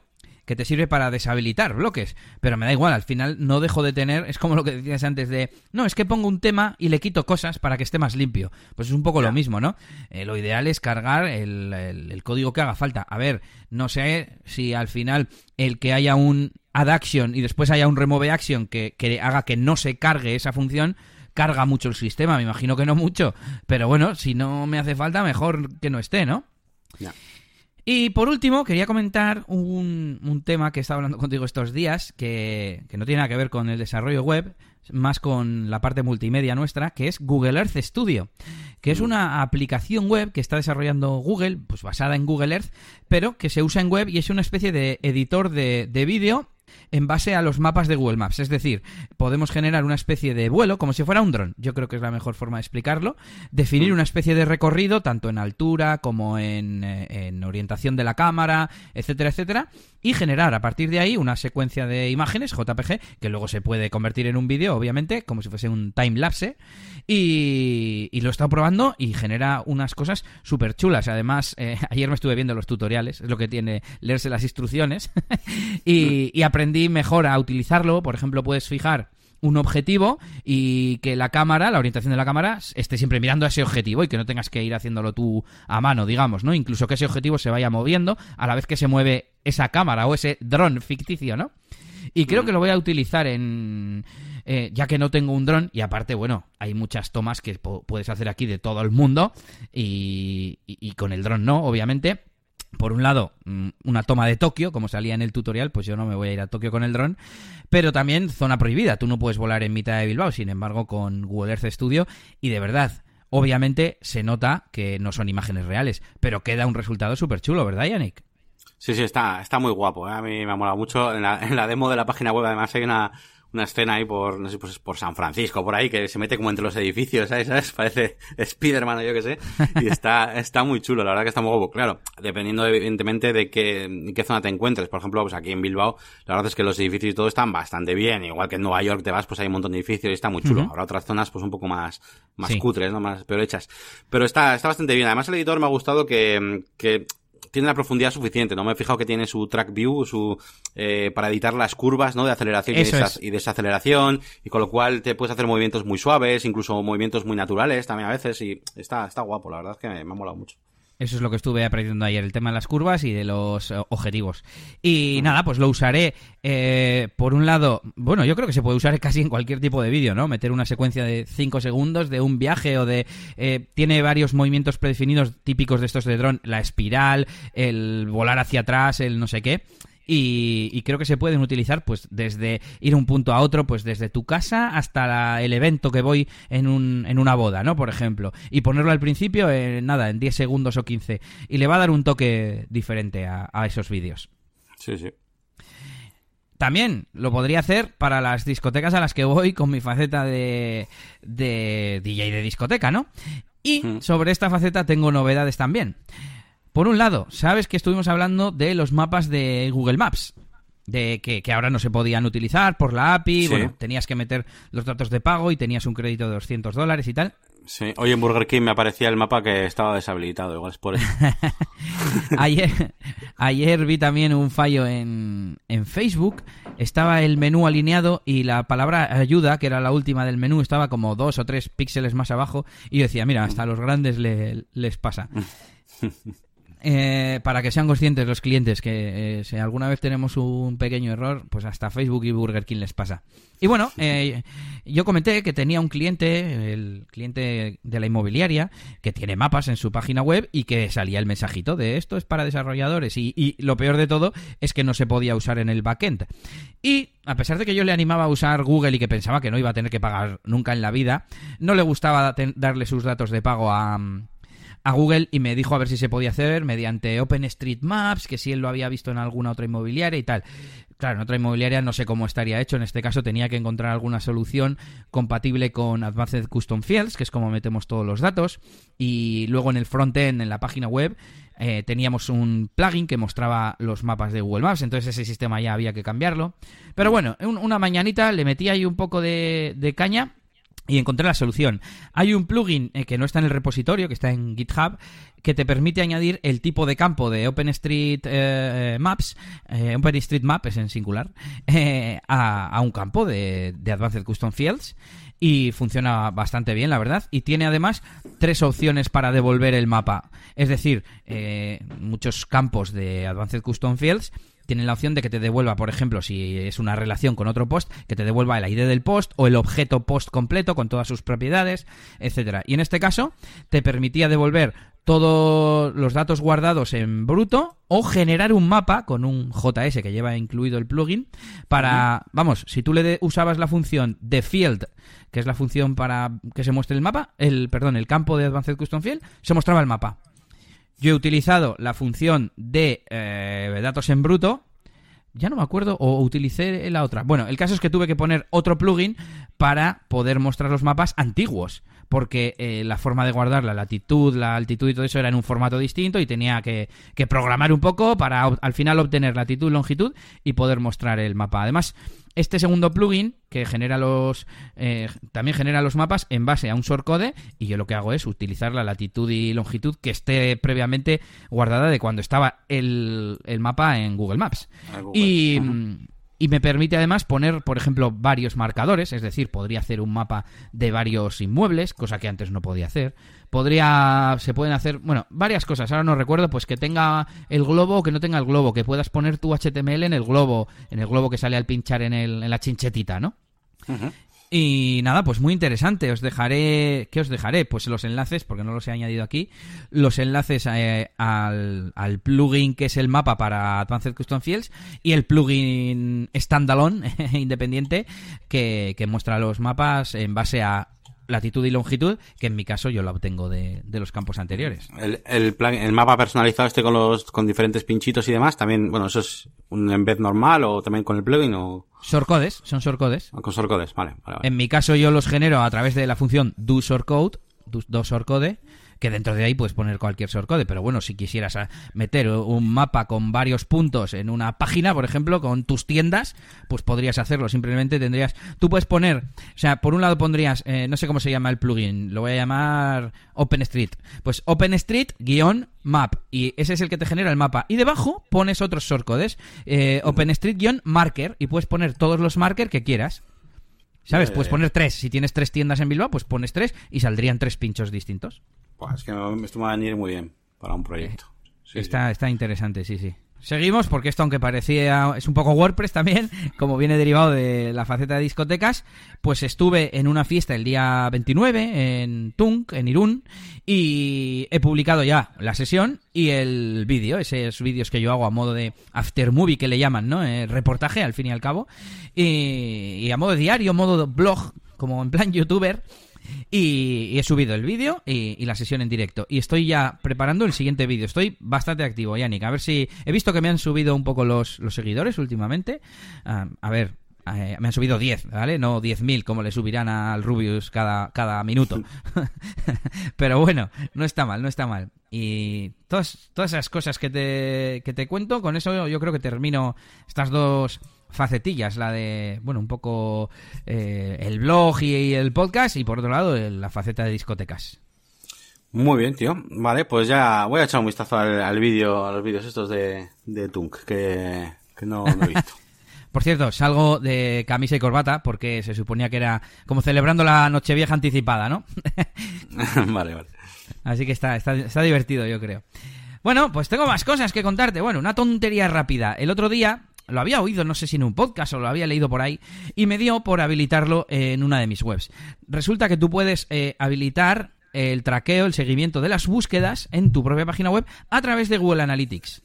que te sirve para deshabilitar bloques. Pero me da igual, al final no dejo de tener, es como lo que decías antes de, no, es que pongo un tema y le quito cosas para que esté más limpio. Pues es un poco lo mismo, ¿no? Eh, lo ideal es cargar el, código que haga falta. A ver, no sé si al final el que haya un add action y después haya un remove action que, haga que no se cargue esa función, carga mucho el sistema, me imagino que no mucho, pero bueno, si no me hace falta, mejor que no esté, ¿no? Y por último, quería comentar un, un tema que he estado hablando contigo estos días, que, que, no tiene nada que ver con el desarrollo web, más con la parte multimedia nuestra, que es Google Earth Studio, que es una aplicación web que está desarrollando Google, pues basada en Google Earth, pero que se usa en web y es una especie de editor de, de vídeo en base a los mapas de Google Maps. Es decir, podemos generar una especie de vuelo como si fuera un dron. Yo creo que es la mejor forma de explicarlo. Definir mm. una especie de recorrido, tanto en altura como en, eh, en orientación de la cámara, etcétera, etcétera. Y generar a partir de ahí una secuencia de imágenes JPG que luego se puede convertir en un vídeo, obviamente, como si fuese un time lapse. Y, lo he estado probando y genera unas cosas súper chulas. Además, eh, ayer me estuve viendo los tutoriales, es lo que tiene leerse las instrucciones. y, y aprendí mejor a utilizarlo. Por ejemplo, puedes fijar un objetivo y que la cámara, la orientación de la cámara, esté siempre mirando a ese objetivo y que no tengas que ir haciéndolo tú a mano, digamos, ¿no? Incluso que ese objetivo se vaya moviendo a la vez que se mueve esa cámara o ese dron ficticio, ¿no? Y creo mm. que lo voy a utilizar en... Eh, ya que no tengo un dron y aparte, bueno, hay muchas tomas que puedes hacer aquí de todo el mundo y, y con el dron no, obviamente por un lado, mm, una toma de Tokio, como salía en el tutorial, pues yo no me voy a ir a Tokio con el dron, pero también zona prohibida, tú no puedes volar en mitad de Bilbao, sin embargo, con Google Earth Studio, y de verdad, obviamente se nota que no son imágenes reales, pero queda un resultado súper chulo, ¿verdad, Yannick? Sí, sí, está, está muy guapo, ¿eh? a mí me ha molado mucho. En la, en la demo de la página web, además, hay una, una escena ahí por, no sé, pues por San Francisco, por ahí, que se mete como entre los edificios, ¿sabes? Parece Spiderman o yo qué sé. Y está, está muy chulo, la verdad que está muy guapo. Claro, dependiendo evidentemente de qué, qué zona te encuentres. Por ejemplo, pues aquí en Bilbao, la verdad es que los edificios y todo están bastante bien. Igual que en Nueva York te vas, pues hay un montón de edificios y está muy chulo. Habrá otras zonas, pues un poco más, más cutres, ¿no? Más peor hechas. Pero está, está bastante bien. Además, el editor me ha gustado que, que tiene la profundidad suficiente, ¿no? Me he fijado que tiene su track view, su, eh, para editar las curvas, ¿no? De aceleración y, desaceleración, y con lo cual te puedes hacer movimientos muy suaves, incluso movimientos muy naturales también a veces, y está, está guapo, la verdad es que me, me ha molado mucho. Eso es lo que estuve aprendiendo ayer, el tema de las curvas y de los eh, objetivos. Y nada, pues lo usaré eh, por un lado, bueno, yo creo que se puede usar casi en cualquier tipo de vídeo, ¿no? Meter una secuencia de 5 segundos de un viaje o de... Eh, tiene varios movimientos predefinidos típicos de estos de dron, la espiral, el volar hacia atrás, el no sé qué y, creo que se pueden utilizar pues desde ir a un punto a otro, pues desde tu casa hasta el evento que voy en, un, en una boda, ¿no? Por ejemplo. Y ponerlo al principio, en nada, en 10 segundos o 15. Y le va a dar un toque diferente a, esos vídeos. Sí, sí. También lo podría hacer para las discotecas a las que voy con mi faceta de, de DJ de discoteca, ¿no? Y sobre esta faceta tengo novedades también. Por un lado, sabes que estuvimos hablando de los mapas de Google Maps. De que, ahora no se podían utilizar por la API, bueno, tenías que meter los datos de pago y tenías un crédito de 200 dólares y tal. Sí, hoy en Burger King me aparecía el mapa que estaba deshabilitado, igual es por eso. ayer, ayer vi también un fallo en, en Facebook, estaba el menú alineado y la palabra ayuda, que era la última del menú, estaba como dos o tres píxeles más abajo y yo decía, mira, hasta a los grandes les pasa. Eh, para que sean conscientes los clientes que eh, si alguna vez tenemos un pequeño error, pues hasta Facebook y Burger King les pasa. Y bueno, eh, yo comenté que tenía un cliente, el cliente de la inmobiliaria, que tiene mapas en su página web y que salía el mensajito de esto es para desarrolladores. Y, y lo peor de todo es que no se podía usar en el backend. Y a pesar de que yo le animaba a usar Google y que pensaba que no iba a tener que pagar nunca en la vida, no le gustaba darle sus datos de pago a a Google y me dijo a ver si se podía hacer mediante OpenStreetMaps, que si él lo había visto en alguna otra inmobiliaria y tal. Claro, en otra inmobiliaria no sé cómo estaría hecho. En este caso tenía que encontrar alguna solución compatible con Advanced Custom Fields, que es como metemos todos los datos. Y luego en el frontend, en la página web, eh, teníamos un plugin que mostraba los mapas de Google Maps. Entonces ese sistema ya había que cambiarlo. Pero bueno, una mañanita le metí ahí un poco de, de caña y encontré la solución. Hay un plugin eh, que no está en el repositorio, que está en GitHub, que te permite añadir el tipo de campo de OpenStreet eh, Maps, eh, OpenStreetMap es en singular, eh, a, un campo de Advanced Custom Fields y funciona bastante bien, la verdad. Y tiene además tres opciones para devolver el mapa. Es decir, muchos campos de Advanced Custom Fields tienen la opción de que te devuelva, por ejemplo, si es una relación con otro post, que te devuelva el ID del post o el objeto post completo con todas sus propiedades, etcétera. Y en este caso te permitía devolver todos los datos guardados en bruto o generar un mapa con un JS que lleva incluido el plugin para, vamos, si tú le usabas la función de field, que es la función para que se muestre el mapa, el perdón, el campo de Advanced Custom Field, se mostraba el mapa. Yo he utilizado la función de eh, datos en bruto. Ya no me acuerdo, o utilicé la otra. Bueno, el caso es que tuve que poner otro plugin para poder mostrar los mapas antiguos porque eh, la forma de guardar la latitud, la altitud y todo eso era en un formato distinto y tenía que, que programar un poco para al final obtener latitud, longitud y poder mostrar el mapa. Además, este segundo plugin que genera los eh, también genera los mapas en base a un shortcode y yo lo que hago es utilizar la latitud y longitud que esté previamente guardada de cuando estaba el, el mapa en Google Maps. Ah, y, y me permite además poner, por ejemplo, varios marcadores, es decir, podría hacer un mapa de varios inmuebles, cosa que antes no podía hacer. Podría, se pueden hacer, bueno, varias cosas, ahora no recuerdo, pues que tenga el globo o que no tenga el globo, que puedas poner tu HTML en el globo, en el globo que sale al pinchar en, el, en la chinchetita, ¿no? Y nada, pues muy interesante. Os dejaré. ¿Qué os dejaré? Pues los enlaces, porque no los he añadido aquí. Los enlaces eh, al, al, plugin que es el mapa para Advanced Custom Fields y el plugin standalone independiente que, que muestra los mapas en base a latitud y longitud, que en mi caso yo la obtengo de, los campos anteriores. El, el, plan, el mapa personalizado este con los con diferentes pinchitos y demás, también, bueno, eso es un embed normal o también con el plugin o... Shortcodes, son shortcodes. Ah, con shortcodes, vale, vale, En mi caso yo los genero a través de la función do shortcode, do, do shortcode, que dentro de ahí puedes poner cualquier shortcode, pero bueno, si quisieras meter un mapa con varios puntos en una página, por ejemplo, con tus tiendas, pues podrías hacerlo. Simplemente tendrías, tú puedes poner, o sea, por un lado pondrías, eh, no sé cómo se llama el plugin, lo voy a llamar OpenStreet. Pues OpenStreet-map y ese es el que te genera el mapa. Y debajo pones otros shortcodes, eh, OpenStreet-marker y puedes poner todos los markers que quieras. ¿Sabes? Puedes poner tres. Si tienes tres tiendas en Bilbao, pues pones tres y saldrían tres pinchos distintos es que esto me va a venir muy bien para un proyecto. está, está interesante, sí, sí. Seguimos porque esto, aunque parecía, es un poco WordPress también, como viene derivado de la faceta de discotecas, pues estuve en una fiesta el día 29 en Tunk, en Irún, y he publicado ya la sesión y el vídeo, esos vídeos que yo hago a modo de after movie que le llaman, ¿no? Eh, reportaje al fin y al cabo, y, y a modo diario, modo blog, como en plan youtuber, y, he subido el vídeo y, la sesión en directo. Y estoy ya preparando el siguiente vídeo. Estoy bastante activo, Yannick. A ver si. He visto que me han subido un poco los, los seguidores últimamente. A ver, eh, me han subido 10, ¿vale? No 10.000 como le subirán al Rubius cada, cada minuto. Pero bueno, no está mal, no está mal. Y todas, todas esas cosas que te, que te cuento, con eso yo creo que termino estas dos facetillas, la de, bueno, un poco eh, el blog y, el podcast y por otro lado la faceta de discotecas. Muy bien, tío. Vale, pues ya voy a echar un vistazo al, vídeo, a los vídeos estos de, de Tunk, que, no, he visto. Por cierto, salgo de camisa y corbata porque se suponía que era como celebrando la Nochevieja anticipada, ¿no? vale, vale. Así que está, está, está divertido, yo creo. Bueno, pues tengo más cosas que contarte. Bueno, una tontería rápida. El otro día lo había oído, no sé si en un podcast o lo había leído por ahí, y me dio por habilitarlo en una de mis webs. Resulta que tú puedes eh, habilitar el traqueo, el seguimiento de las búsquedas en tu propia página web a través de Google Analytics.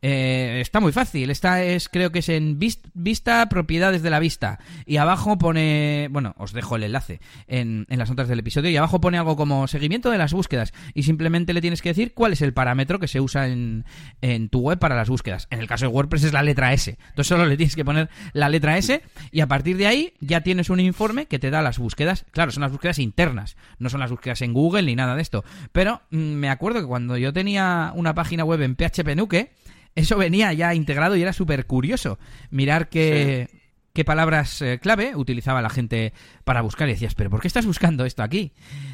Eh, está muy fácil. Esta es, creo que es en vista, propiedades de la vista. Y abajo pone, bueno, os dejo el enlace en, las notas del episodio. Y abajo pone algo como seguimiento de las búsquedas. Y simplemente le tienes que decir cuál es el parámetro que se usa en, en tu web para las búsquedas. En el caso de WordPress es la letra S. Entonces solo le tienes que poner la letra S. Y a partir de ahí ya tienes un informe que te da las búsquedas. Claro, son las búsquedas internas. No son las búsquedas en Google ni nada de esto. Pero mm, me acuerdo que cuando yo tenía una página web en PHP Nuke eso venía ya integrado y era súper curioso mirar qué, qué palabras eh, clave utilizaba la gente para buscar y decías, pero ¿por qué estás buscando esto aquí?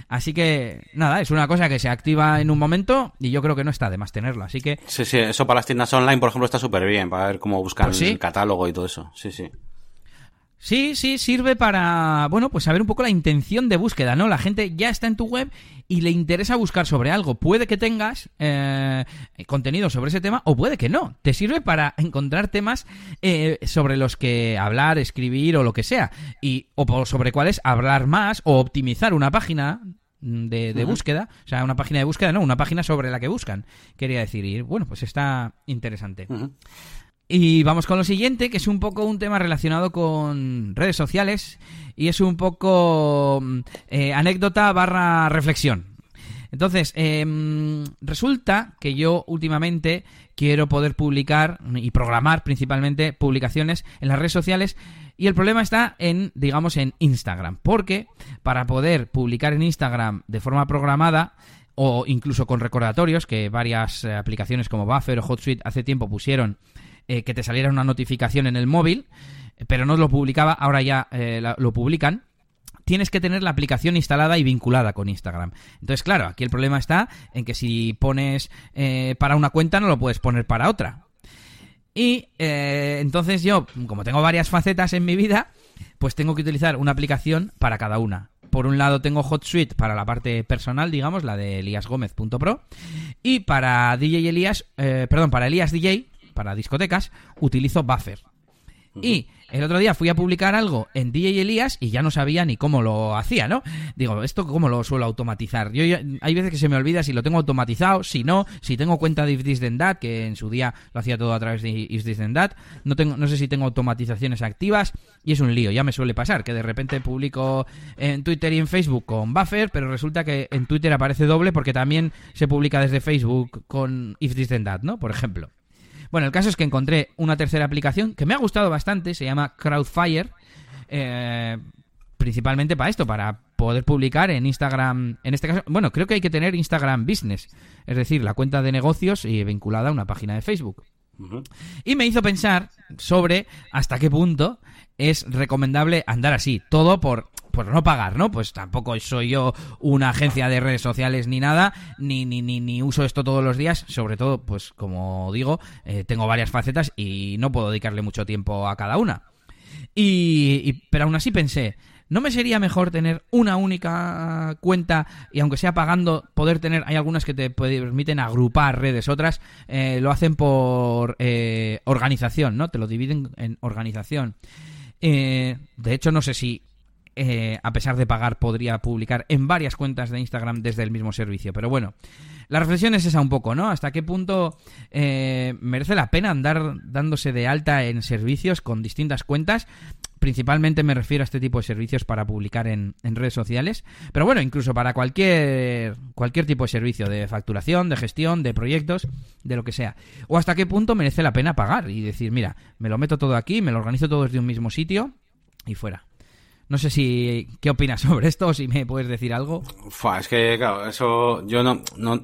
Así que, nada, es una cosa que se activa en un momento y yo creo que no está de más tenerlo, así que... Sí, sí, eso para las tiendas online, por ejemplo, está súper bien, para ver cómo buscar pues el catálogo y todo eso, sí, sí. Sí, sí, sirve para, bueno, pues saber un poco la intención de búsqueda, ¿no? La gente ya está en tu web y le interesa buscar sobre algo. Puede que tengas eh, contenido sobre ese tema o puede que no. Te sirve para encontrar temas eh, sobre los que hablar, escribir o lo que sea. Y, o sobre cuáles hablar más o optimizar una página de, búsqueda, o sea, una página de búsqueda, no, una página sobre la que buscan, quería decir. Y bueno, pues está interesante. Y vamos con lo siguiente, que es un poco un tema relacionado con redes sociales y es un poco mm, eh, anécdota barra reflexión. Entonces, em, resulta que yo últimamente quiero poder publicar y programar principalmente publicaciones en las redes sociales y el problema está en, digamos, en Instagram. Porque para poder publicar en Instagram de forma programada o incluso con recordatorios, que varias eh, aplicaciones como Buffer o HotSuite hace tiempo pusieron eh, que te saliera una notificación en el móvil, pero no lo publicaba, ahora ya eh, lo publican tienes que tener la aplicación instalada y vinculada con Instagram. Entonces, claro, aquí el problema está en que si pones eh, para una cuenta no lo puedes poner para otra. Y entonces yo, como tengo varias facetas en mi vida, pues tengo que utilizar una aplicación para cada una. Por un lado tengo HotSuite para la parte personal, digamos, la de eliasgomez.pro. Y para DJ Elias, perdón, para Elias DJ, para discotecas, utilizo Buffer. Y el otro día fui a publicar algo en DJ Elías y ya no sabía ni cómo lo hacía, ¿no? Digo, ¿esto cómo lo suelo automatizar? Yo hay veces que se me olvida si lo tengo automatizado, si no, si tengo cuenta de If This Then That, que en su día lo hacía todo a través de If This Then That, no, tengo, no sé si tengo automatizaciones activas y es un lío, ya me suele pasar, que de repente publico en Twitter y en Facebook con Buffer, pero resulta que en Twitter aparece doble porque también se publica desde Facebook con If This Then That, ¿no? Por ejemplo. Bueno, el caso es que encontré una tercera aplicación que me ha gustado bastante, se llama Crowdfire, eh, principalmente para esto, para poder publicar en Instagram, en este caso, bueno, creo que hay que tener Instagram Business, es decir, la cuenta de negocios y vinculada a una página de Facebook. Y me hizo pensar sobre hasta qué punto es recomendable andar así, todo por por no pagar, ¿no? Pues tampoco soy yo una agencia de redes sociales ni nada, ni, ni, ni, ni uso esto todos los días, sobre todo, pues como digo, eh, tengo varias facetas y no puedo dedicarle mucho tiempo a cada una. Y, pero aún así pensé, ¿no me sería mejor tener una única cuenta y aunque sea pagando, poder tener, hay algunas que te permiten agrupar redes, otras eh, lo hacen por eh, organización, ¿no? Te lo dividen en organización. Eh, de hecho, no sé si eh, a pesar de pagar, podría publicar en varias cuentas de Instagram desde el mismo servicio. Pero bueno, la reflexión es esa un poco, ¿no? ¿Hasta qué punto eh, merece la pena andar dándose de alta en servicios con distintas cuentas? Principalmente me refiero a este tipo de servicios para publicar en, redes sociales. Pero bueno, incluso para cualquier, cualquier tipo de servicio de facturación, de gestión, de proyectos, de lo que sea. O hasta qué punto merece la pena pagar y decir, mira, me lo meto todo aquí, me lo organizo todo desde un mismo sitio y fuera. No sé si qué opinas sobre esto o si me puedes decir algo. es que, claro, eso yo no, no,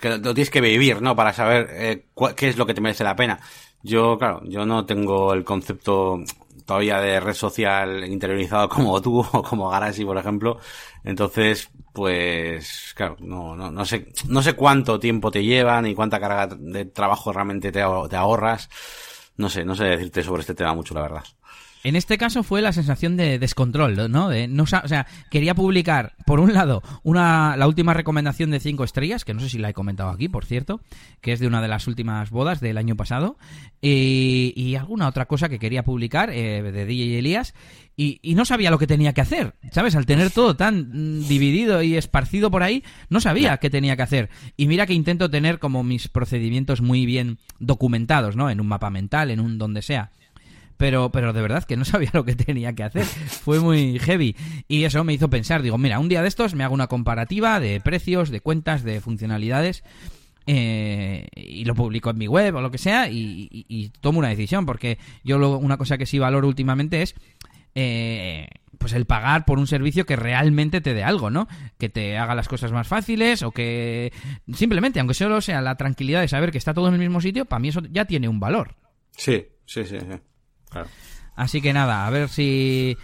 que lo tienes que vivir, ¿no? Para saber eh, qué es lo que te merece la pena. Yo, claro, yo no tengo el concepto todavía de red social interiorizado como tú o como Garasi, por ejemplo. Entonces, pues, claro, no, no, no sé, no sé cuánto tiempo te llevan y cuánta carga de trabajo realmente te, te ahorras. No sé, no sé decirte sobre este tema mucho, la verdad. En este caso fue la sensación de descontrol, ¿no? De no o sea, quería publicar, por un lado, una, la última recomendación de cinco estrellas, que no sé si la he comentado aquí, por cierto, que es de una de las últimas bodas del año pasado, y, alguna otra cosa que quería publicar eh, de DJ Elías, y, y, no sabía lo que tenía que hacer, ¿sabes? Al tener todo tan mm, dividido y esparcido por ahí, no sabía qué tenía que hacer. Y mira que intento tener como mis procedimientos muy bien documentados, ¿no? En un mapa mental, en un donde sea pero, pero de verdad que no sabía lo que tenía que hacer. Fue muy heavy. Y eso me hizo pensar, digo, mira, un día de estos me hago una comparativa de precios, de cuentas, de funcionalidades. Eh, y lo publico en mi web o lo que sea y, tomo una decisión porque yo una cosa que sí valoro últimamente es eh, pues el pagar por un servicio que realmente te dé algo, ¿no? Que te haga las cosas más fáciles o que simplemente, aunque solo sea la tranquilidad de saber que está todo en el mismo sitio, para mí eso ya tiene un valor. Sí, sí, sí. sí. Así que nada, a ver si...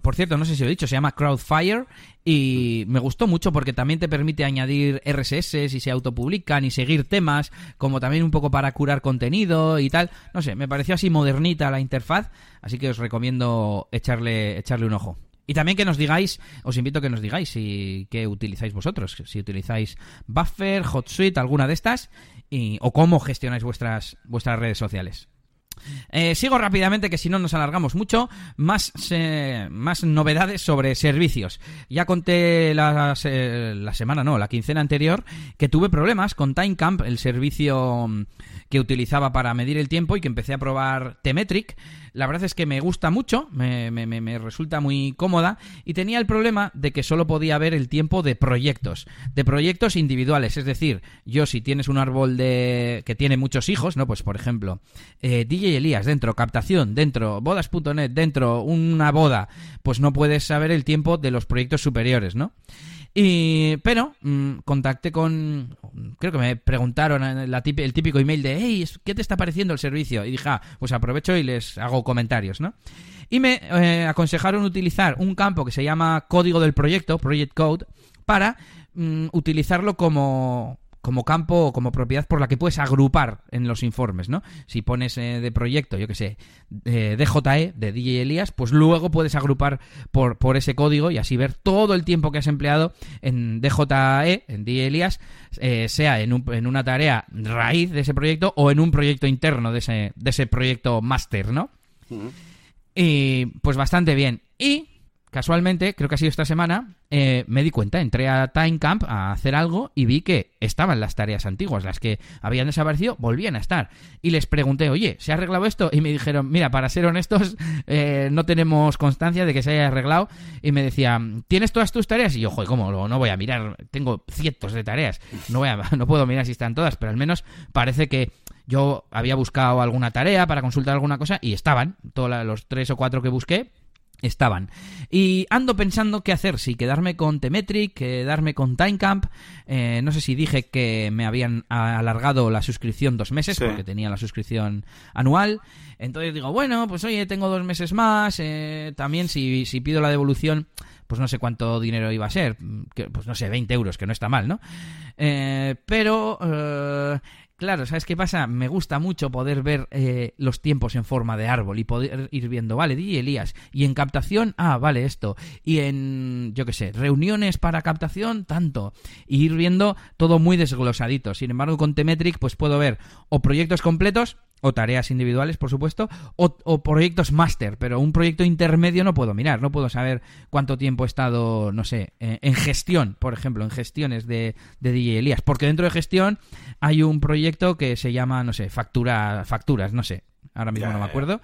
Por cierto, no sé si lo he dicho, se llama Crowdfire y me gustó mucho porque también te permite añadir RSS y se autopublican y seguir temas, como también un poco para curar contenido y tal. No sé, me pareció así modernita la interfaz, así que os recomiendo echarle, echarle un ojo. Y también que nos digáis, os invito a que nos digáis si qué utilizáis vosotros, si utilizáis Buffer, HotSuite, alguna de estas, y, o cómo gestionáis vuestras, vuestras redes sociales. Eh, sigo rápidamente, que si no nos alargamos mucho. Más, más novedades sobre servicios. Ya conté la, la semana, no, la quincena anterior, que tuve problemas con Timecamp, el servicio que utilizaba para medir el tiempo y que empecé a probar Temetric. La verdad es que me gusta mucho, me, me, me, resulta muy cómoda y tenía el problema de que solo podía ver el tiempo de proyectos, de proyectos individuales. Es decir, yo si tienes un árbol de que tiene muchos hijos, ¿no? Pues por ejemplo, eh, DJ Elías dentro, captación dentro, bodas.net dentro, una boda, pues no puedes saber el tiempo de los proyectos superiores, ¿no? Y, pero mm, contacté con. Creo que me preguntaron el típico email de: Hey, ¿qué te está pareciendo el servicio? Y dije, ah, pues aprovecho y les hago comentarios, ¿no? Y me eh, aconsejaron utilizar un campo que se llama código del proyecto, Project Code, para mm, utilizarlo como como campo o como propiedad por la que puedes agrupar en los informes, ¿no? Si pones eh, de proyecto, yo que sé, de DJE, de DJ Elías, pues luego puedes agrupar por, por ese código y así ver todo el tiempo que has empleado en DJE, en DJ Elías, eh, sea en, en, una tarea raíz de ese proyecto o en un proyecto interno de ese, de ese proyecto máster, ¿no? Y pues bastante bien. Y casualmente, creo que ha sido esta semana, eh, me di cuenta, entré a Timecamp a hacer algo y vi que estaban las tareas antiguas, las que habían desaparecido, volvían a estar. Y les pregunté, oye, ¿se ha arreglado esto? Y me dijeron, mira, para ser honestos, eh, no tenemos constancia de que se haya arreglado. Y me decían, ¿tienes todas tus tareas? Y yo, joder, ¿cómo? No voy a mirar, tengo cientos de tareas, no, voy a, no puedo mirar si están todas, pero al menos parece que yo había buscado alguna tarea para consultar alguna cosa y estaban, todos los tres o cuatro que busqué, estaban. Y ando pensando qué hacer, si quedarme con Temetric, quedarme con Timecamp. Eh, no sé si dije que me habían alargado la suscripción dos meses, porque tenía la suscripción anual. Entonces digo, bueno, pues oye, tengo dos meses más. Eh, también si, si pido la devolución, pues no sé cuánto dinero iba a ser, pues no sé, 20 euros, que no está mal, ¿no? Eh, pero eh, Claro, ¿sabes qué pasa? Me gusta mucho poder ver eh, los tiempos en forma de árbol y poder ir viendo, vale, DJ Elías, y en captación, ah, vale, esto, y en, yo qué sé, reuniones para captación, tanto, y ir viendo todo muy desglosadito. Sin embargo, con Temetric, pues puedo ver o proyectos completos, o tareas individuales, por supuesto, o, proyectos máster, pero un proyecto intermedio no puedo mirar, no puedo saber cuánto tiempo he estado, no sé, en, gestión, por ejemplo, en gestiones de, de, DJ Elías, porque dentro de gestión hay un proyecto que se llama, no sé, factura, facturas, no sé, ahora mismo no me acuerdo.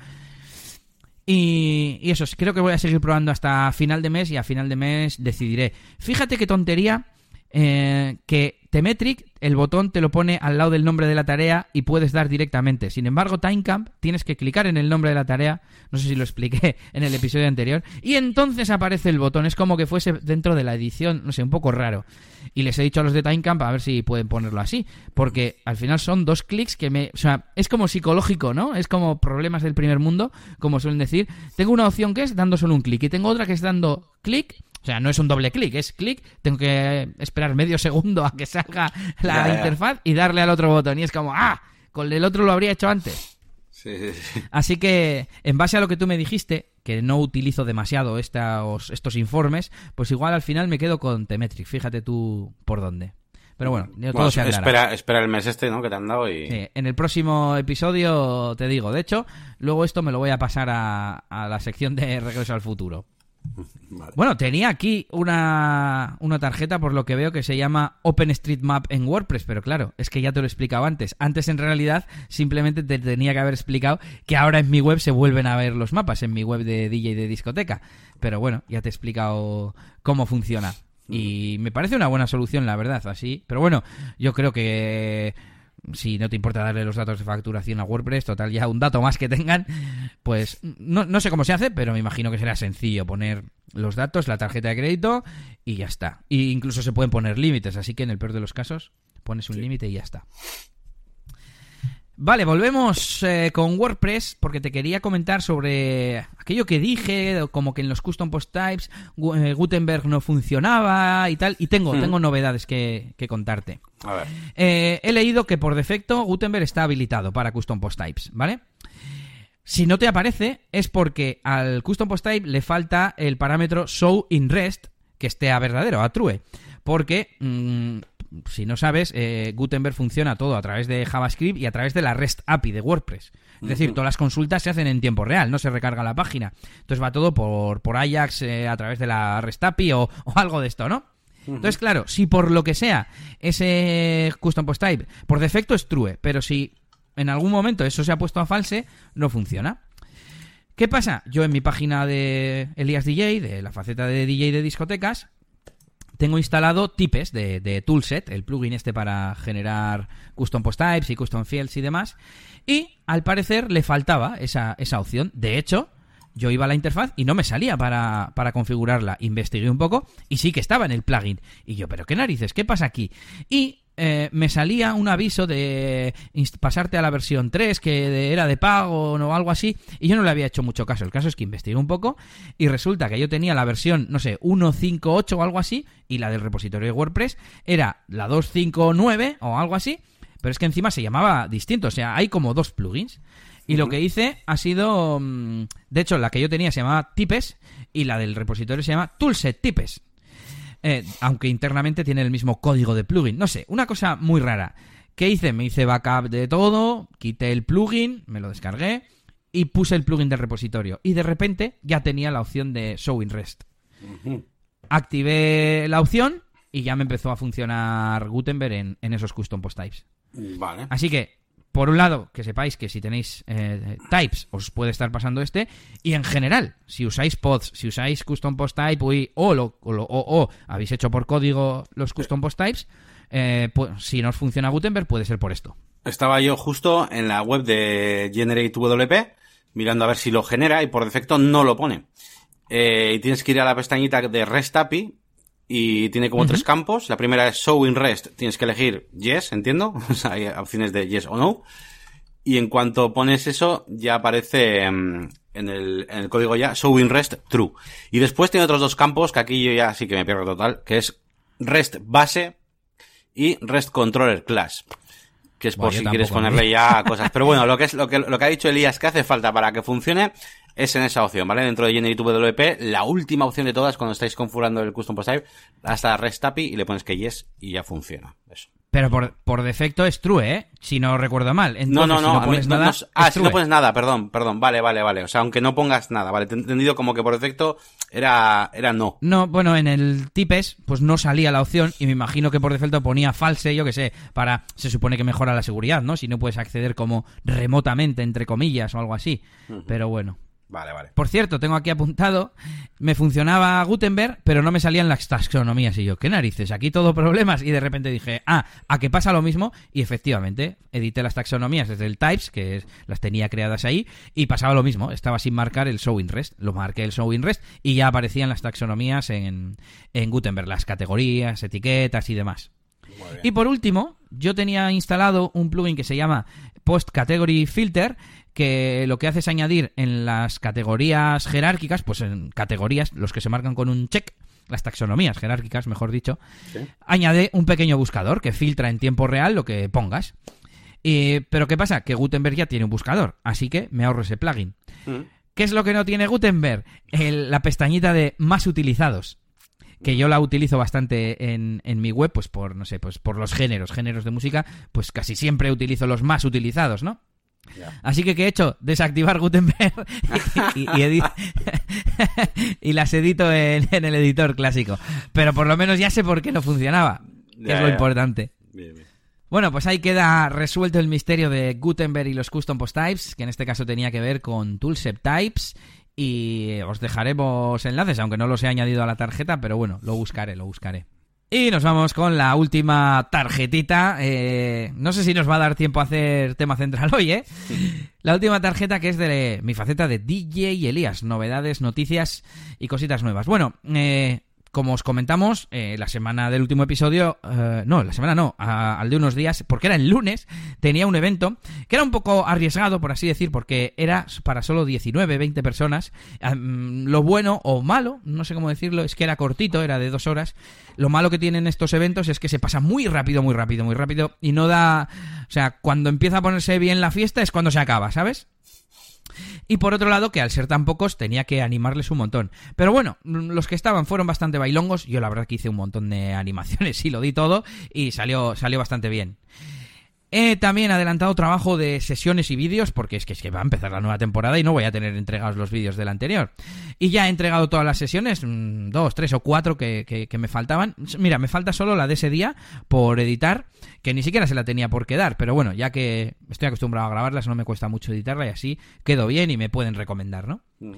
Y, y eso, creo que voy a seguir probando hasta final de mes y a final de mes decidiré. Fíjate qué tontería eh, que Temetric, el botón te lo pone al lado del nombre de la tarea y puedes dar directamente. Sin embargo, Timecamp tienes que clicar en el nombre de la tarea, no sé si lo expliqué en el episodio anterior, y entonces aparece el botón. Es como que fuese dentro de la edición, no sé, un poco raro. Y les he dicho a los de Timecamp a ver si pueden ponerlo así, porque al final son dos clics que me... O sea, es como psicológico, ¿no? Es como problemas del primer mundo, como suelen decir. Tengo una opción que es dando solo un clic y tengo otra que es dando clic o sea, no es un doble clic, es clic, tengo que esperar medio segundo a que salga la interfaz y darle al otro botón. Y es como, ¡ah! Con el otro lo habría hecho antes. Sí, sí, Así que, en base a lo que tú me dijiste, que no utilizo demasiado estos, estos informes, pues igual al final me quedo con Temetric. Fíjate tú por dónde. Pero bueno, todo se espera, espera el mes este, ¿no? Que te han dado y... en el próximo episodio te digo. De hecho, luego esto me lo voy a pasar a, a la sección de Regreso al Futuro. Bueno, tenía aquí una, una, tarjeta, por lo que veo, que se llama OpenStreetMap en WordPress, pero claro, es que ya te lo he explicado antes. Antes, en realidad, simplemente te tenía que haber explicado que ahora en mi web se vuelven a ver los mapas, en mi web de DJ de discoteca. Pero bueno, ya te he explicado cómo funciona. Y me parece una buena solución, la verdad, así. Pero bueno, yo creo que si no te importa darle los datos de facturación a WordPress, total, ya un dato más que tengan, pues no, no sé cómo se hace, pero me imagino que será sencillo poner los datos, la tarjeta de crédito y ya está. E incluso se pueden poner límites, así que en el peor de los casos pones un límite y ya está. Vale, volvemos eh, con WordPress porque te quería comentar sobre aquello que dije, como que en los custom post types eh, Gutenberg no funcionaba y tal, y tengo, tengo novedades que, contarte. A ver. Eh, he leído que por defecto Gutenberg está habilitado para custom post types, ¿vale? Si no te aparece es porque al custom post type le falta el parámetro show in rest que esté a verdadero, a true, porque mm, si no sabes, eh, Gutenberg funciona todo a través de JavaScript y a través de la REST API de WordPress. Es decir, todas las consultas se hacen en tiempo real, no se recarga la página. Entonces va todo por, por Ajax eh, a través de la REST API o, algo de esto, ¿no? Entonces, claro, si por lo que sea ese custom post type por defecto es true, pero si en algún momento eso se ha puesto a false, no funciona. ¿Qué pasa? Yo en mi página de Elias DJ, de la faceta de DJ de discotecas, tengo instalado Tipes de, de, Toolset, el plugin este para generar custom post types y custom fields y demás. Y al parecer le faltaba esa, esa opción. De hecho, yo iba a la interfaz y no me salía para, para, configurarla. Investigué un poco y sí que estaba en el plugin. Y yo, pero qué narices, ¿qué pasa aquí? Y eh, me salía un aviso de pasarte a la versión 3, que era de pago o algo así, y yo no le había hecho mucho caso. El caso es que investigué un poco y resulta que yo tenía la versión, no sé, 1.5.8 o algo así, y la del repositorio de WordPress era la 2.5.9 o algo así, pero es que encima se llamaba distinto, o sea, hay como dos plugins. Y lo que hice ha sido. Mm, de hecho, la que yo tenía se llamaba Tipes y la del repositorio se llama Toolset Tipes. Eh, aunque internamente tiene el mismo código de plugin. No sé, una cosa muy rara. ¿Qué hice? Me hice backup de todo, quité el plugin, me lo descargué y puse el plugin del repositorio. Y de repente ya tenía la opción de Show in Rest. Activé la opción y ya me empezó a funcionar Gutenberg en, en esos custom post types. Vale. Así que por un lado, que sepáis que si tenéis eh, types os puede estar pasando este. Y en general, si usáis pods, si usáis custom post type o, lo, o, habéis hecho por código los custom post types, eh, pues, si no os funciona Gutenberg puede ser por esto. Estaba yo justo en la web de GenerateWP mirando a ver si lo genera y por defecto no lo pone. Eh, y tienes que ir a la pestañita de REST API y tiene como tres campos. La primera es Show in Rest. Tienes que elegir Yes, entiendo. O sea, hay opciones de Yes o No. Y en cuanto pones eso, ya aparece mm, en el, en el código ya showing rest true. Y después tiene otros dos campos que aquí yo ya sí que me pierdo total, que es rest base y rest controller class. Que es por Bueno, si quieres ponerle ya cosas. Pero bueno, lo que es, lo que, lo que ha dicho Elías que hace falta para que funcione es en esa opción, ¿vale? Dentro de Generate WP, la última opción de todas cuando estáis configurando el custom post type, hasta rest API y le pones que yes y ya funciona. Eso. Pero por, por defecto es true, ¿eh? Si no recuerdo mal. Entonces, No, no, si no, no mí- pones no, nada, no, ah, si no pones nada, perdón, perdón, vale, vale, vale. O sea, aunque no pongas nada, vale, te he entendido como que por defecto era, era no. No, bueno, en el tipes, pues no salía la opción y me imagino que por defecto ponía false, yo que sé, para, se supone que mejora la seguridad, ¿no? Si no puedes acceder como remotamente, entre comillas, o algo así. Pero bueno. Vale, vale. Por cierto, tengo aquí apuntado, me funcionaba Gutenberg, pero no me salían las taxonomías. Y yo, ¿qué narices? Aquí todo problemas. Y de repente dije, ah, ¿a qué pasa lo mismo? Y efectivamente, edité las taxonomías desde el Types, que es- las tenía creadas ahí, y pasaba lo mismo. Estaba sin marcar el Show in Rest. Lo marqué el Show in Rest y ya aparecían las taxonomías en, en Gutenberg, las categorías, etiquetas y demás. Y por último, yo tenía instalado un plugin que se llama Post Category Filter, que lo que hace es añadir en las categorías jerárquicas, pues en categorías, los que se marcan con un check, las taxonomías jerárquicas, mejor dicho, añade un pequeño buscador que filtra en tiempo real lo que pongas. Pero ¿qué pasa? Que Gutenberg ya tiene un buscador, así que me ahorro ese plugin. Mm. ¿Qué es lo que no tiene Gutenberg? El- la pestañita de más utilizados. Que yo la utilizo bastante en, en mi web, pues por, no sé, pues por los géneros, géneros de música, pues casi siempre utilizo los más utilizados, ¿no? Así que, ¿qué he hecho? Desactivar Gutenberg y, y- y edi- y las edito en, en el editor clásico. Pero por lo menos ya sé por qué no funcionaba, que es lo importante. Bien, bien. Bueno, pues ahí queda resuelto el misterio de Gutenberg y los custom post types, que en este caso tenía que ver con toolset types. Y os dejaremos enlaces, aunque no los he añadido a la tarjeta, pero bueno, lo buscaré, lo buscaré. Y nos vamos con la última tarjetita. eh, no sé si nos va a dar tiempo a hacer tema central hoy, ¿eh? La última tarjeta que es de mi faceta de DJ Elías. Novedades, noticias y cositas nuevas. Bueno, eh, como os comentamos, eh, la semana del último episodio, eh, no, la semana no, al de unos días, porque era el lunes, tenía un evento que era un poco arriesgado, por así decir, porque era para solo 19, 20 personas. Ah, mm, lo bueno o malo, no sé cómo decirlo, es que era cortito, era de dos horas. Lo malo que tienen estos eventos es que se pasa muy rápido, muy rápido, muy rápido y no da... O sea, cuando empieza a ponerse bien la fiesta es cuando se acaba, ¿sabes? Y por otro lado, que al ser tan pocos tenía que animarles un montón. Pero bueno, los que estaban fueron bastante bailongos. Yo la verdad que hice un montón de animaciones y lo di todo y salió, salió bastante bien. He también adelantado trabajo de sesiones y vídeos porque es que, es que va a empezar la nueva temporada y no voy a tener entregados los vídeos del anterior. Y ya he entregado todas las sesiones, mm, dos, tres o cuatro que, que- que me faltaban. Mira, me falta solo la de ese día por editar, que ni siquiera se la tenía por quedar, pero bueno, ya que estoy acostumbrado a grabarlas, no me cuesta mucho editarla y así quedo bien y me pueden recomendar, ¿no? Mm.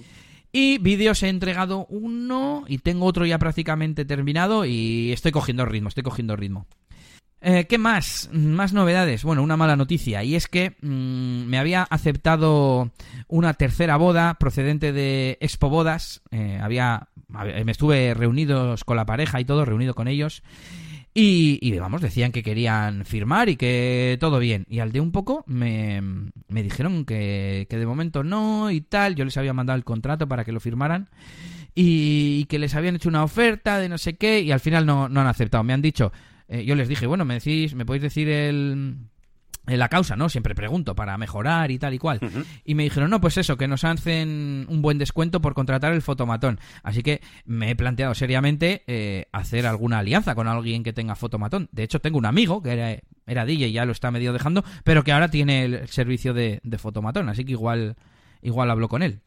Y vídeos he entregado uno y tengo otro ya prácticamente terminado y estoy cogiendo ritmo, estoy cogiendo ritmo. Eh, ¿Qué más? Más novedades. Bueno, una mala noticia. Y es que mm, me había aceptado una tercera boda procedente de Expo Bodas. Eh, había, hab- me estuve reunidos con la pareja y todo, reunido con ellos. Y, y, vamos, decían que querían firmar y que todo bien. Y al de un poco me, me dijeron que, que de momento no y tal. Yo les había mandado el contrato para que lo firmaran. Y, y que les habían hecho una oferta de no sé qué. Y al final no, no han aceptado. Me han dicho, eh, yo les dije, bueno, me decís, me podéis decir el, la causa, ¿no? Siempre pregunto para mejorar y tal y cual. Y me dijeron, no, pues eso, que nos hacen un buen descuento por contratar el fotomatón. Así que me he planteado seriamente eh, hacer alguna alianza con alguien que tenga fotomatón. De hecho, tengo un amigo que era, era DJ y ya lo está medio dejando, pero que ahora tiene el servicio de, de fotomatón. Así que igual, igual hablo con él.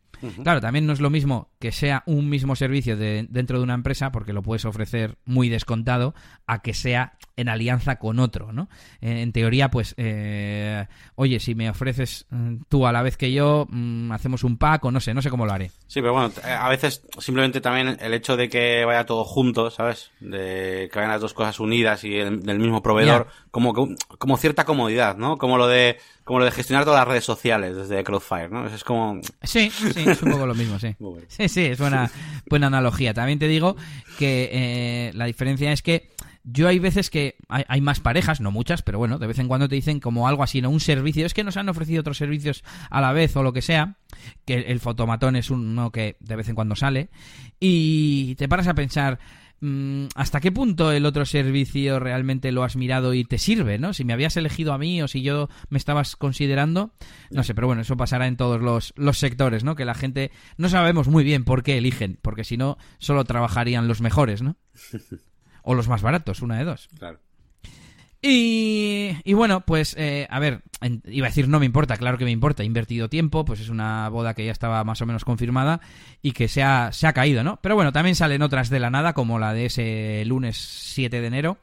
Claro, también no es lo mismo que sea un mismo servicio de- dentro de una empresa, porque lo puedes ofrecer muy descontado, a que sea en alianza con otro, ¿no? En teoría, pues, eh, oye, si me ofreces mm, tú a la vez que yo, mm, hacemos un pack o no sé, no sé cómo lo haré. Sí, pero bueno, a veces simplemente también el hecho de que vaya todo junto, ¿sabes? De que vayan las dos cosas unidas y el- del mismo proveedor, como que un- como cierta comodidad, ¿no? Como lo de como lo de gestionar todas las redes sociales desde Crowdfire, ¿no? Es como Sí, sí, es un poco lo mismo, sí. Bueno. Sí, sí, es buena, buena analogía. También te digo que eh, la diferencia es que yo hay veces que hay, más parejas, no muchas, pero bueno, de vez en cuando te dicen como algo así, ¿no? Un servicio, es que nos han ofrecido otros servicios a la vez o lo que sea, que el fotomatón es uno que de vez en cuando sale, y te paras a pensar, mm, ¿hasta qué punto el otro servicio realmente lo has mirado y te sirve, ¿no? Si me habías elegido a mí o si yo me estabas considerando, no sé, pero bueno, eso pasará en todos los, los sectores, ¿no? Que la gente no sabemos muy bien por qué eligen, porque si no, solo trabajarían los mejores, ¿no? o los más baratos, una de dos. Claro. Y, y bueno, pues, eh, a ver, iba a decir no me importa, claro que me importa, he invertido tiempo, pues es una boda que ya estaba más o menos confirmada y que se ha, se ha caído, ¿no? Pero bueno, también salen otras de la nada, como la de ese lunes 7 de enero.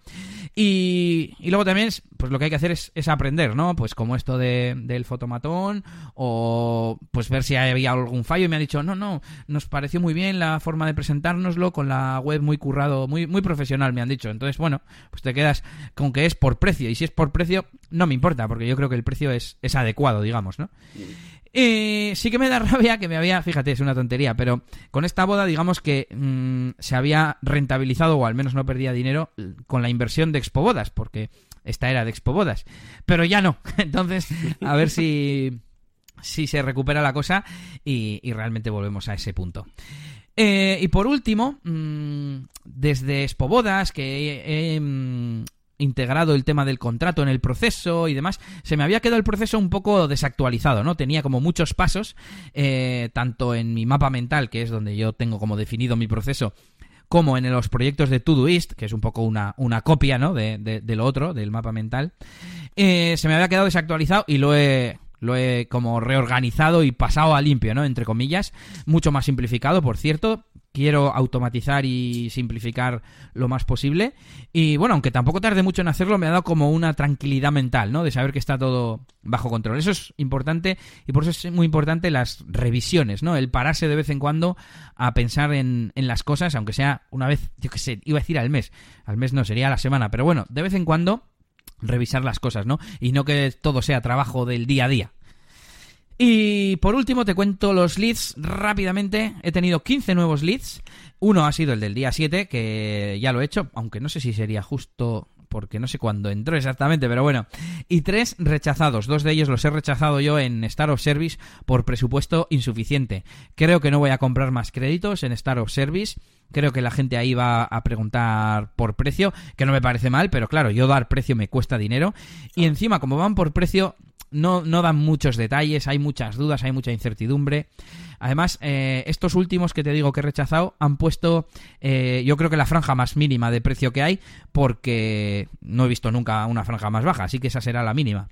Y, y luego también, pues lo que hay que hacer es, es aprender, ¿no? Pues como esto de, del fotomatón, o pues ver si había algún fallo y me ha dicho, no, no, nos pareció muy bien la forma de presentárnoslo, con la web muy currado, muy, muy profesional, me han dicho. Entonces, bueno, pues te quedas con que es por precio. Y si es por precio, no me importa, porque yo creo que el precio es, es adecuado, digamos, ¿no? Y sí que me da rabia que me había, fíjate, es una tontería, pero con esta boda digamos que mm, se había rentabilizado o al menos no perdía dinero con la inversión de Expo Bodas, porque esta era de Expo Bodas, pero ya no. Entonces, a ver si, si se recupera la cosa y, realmente volvemos a ese punto. Eh, y por último, mm, desde Expo Bodas, que he, mm, integrado el tema del contrato en el proceso y demás, se me había quedado el proceso un poco desactualizado, ¿no? Tenía como muchos pasos, eh, tanto en mi mapa mental, que es donde yo tengo como definido mi proceso, como en los proyectos de Todoist, que es un poco una, una copia, ¿no? De, de, lo otro, del mapa mental. Eh, se me había quedado desactualizado y lo he, lo he como reorganizado y pasado a limpio, ¿no? Entre comillas, mucho más simplificado, por cierto, quiero automatizar y simplificar lo más posible. Y bueno, aunque tampoco tarde mucho en hacerlo, me ha dado como una tranquilidad mental, ¿no? De saber que está todo bajo control. Eso es importante y por eso es muy importante las revisiones, ¿no? El pararse de vez en cuando a pensar en, en las cosas, aunque sea una vez, yo qué sé, iba a decir al mes. Al mes no, sería a la semana. Pero bueno, de vez en cuando revisar las cosas, ¿no? Y no que todo sea trabajo del día a día. Y por último te cuento los leads rápidamente. He tenido 15 nuevos leads. Uno ha sido el del día 7, que ya lo he hecho, aunque no sé si sería justo porque no sé cuándo entró exactamente, pero bueno. Y tres rechazados. Dos de ellos los he rechazado yo en Star of Service por presupuesto insuficiente. Creo que no voy a comprar más créditos en Star of Service. Creo que la gente ahí va a preguntar por precio, que no me parece mal, pero claro, yo dar precio me cuesta dinero. Y encima, como van por precio, no, no dan muchos detalles, hay muchas dudas, hay mucha incertidumbre. Además, eh, estos últimos que te digo que he rechazado han puesto, eh, yo creo que la franja más mínima de precio que hay, porque no he visto nunca una franja más baja, así que esa será la mínima.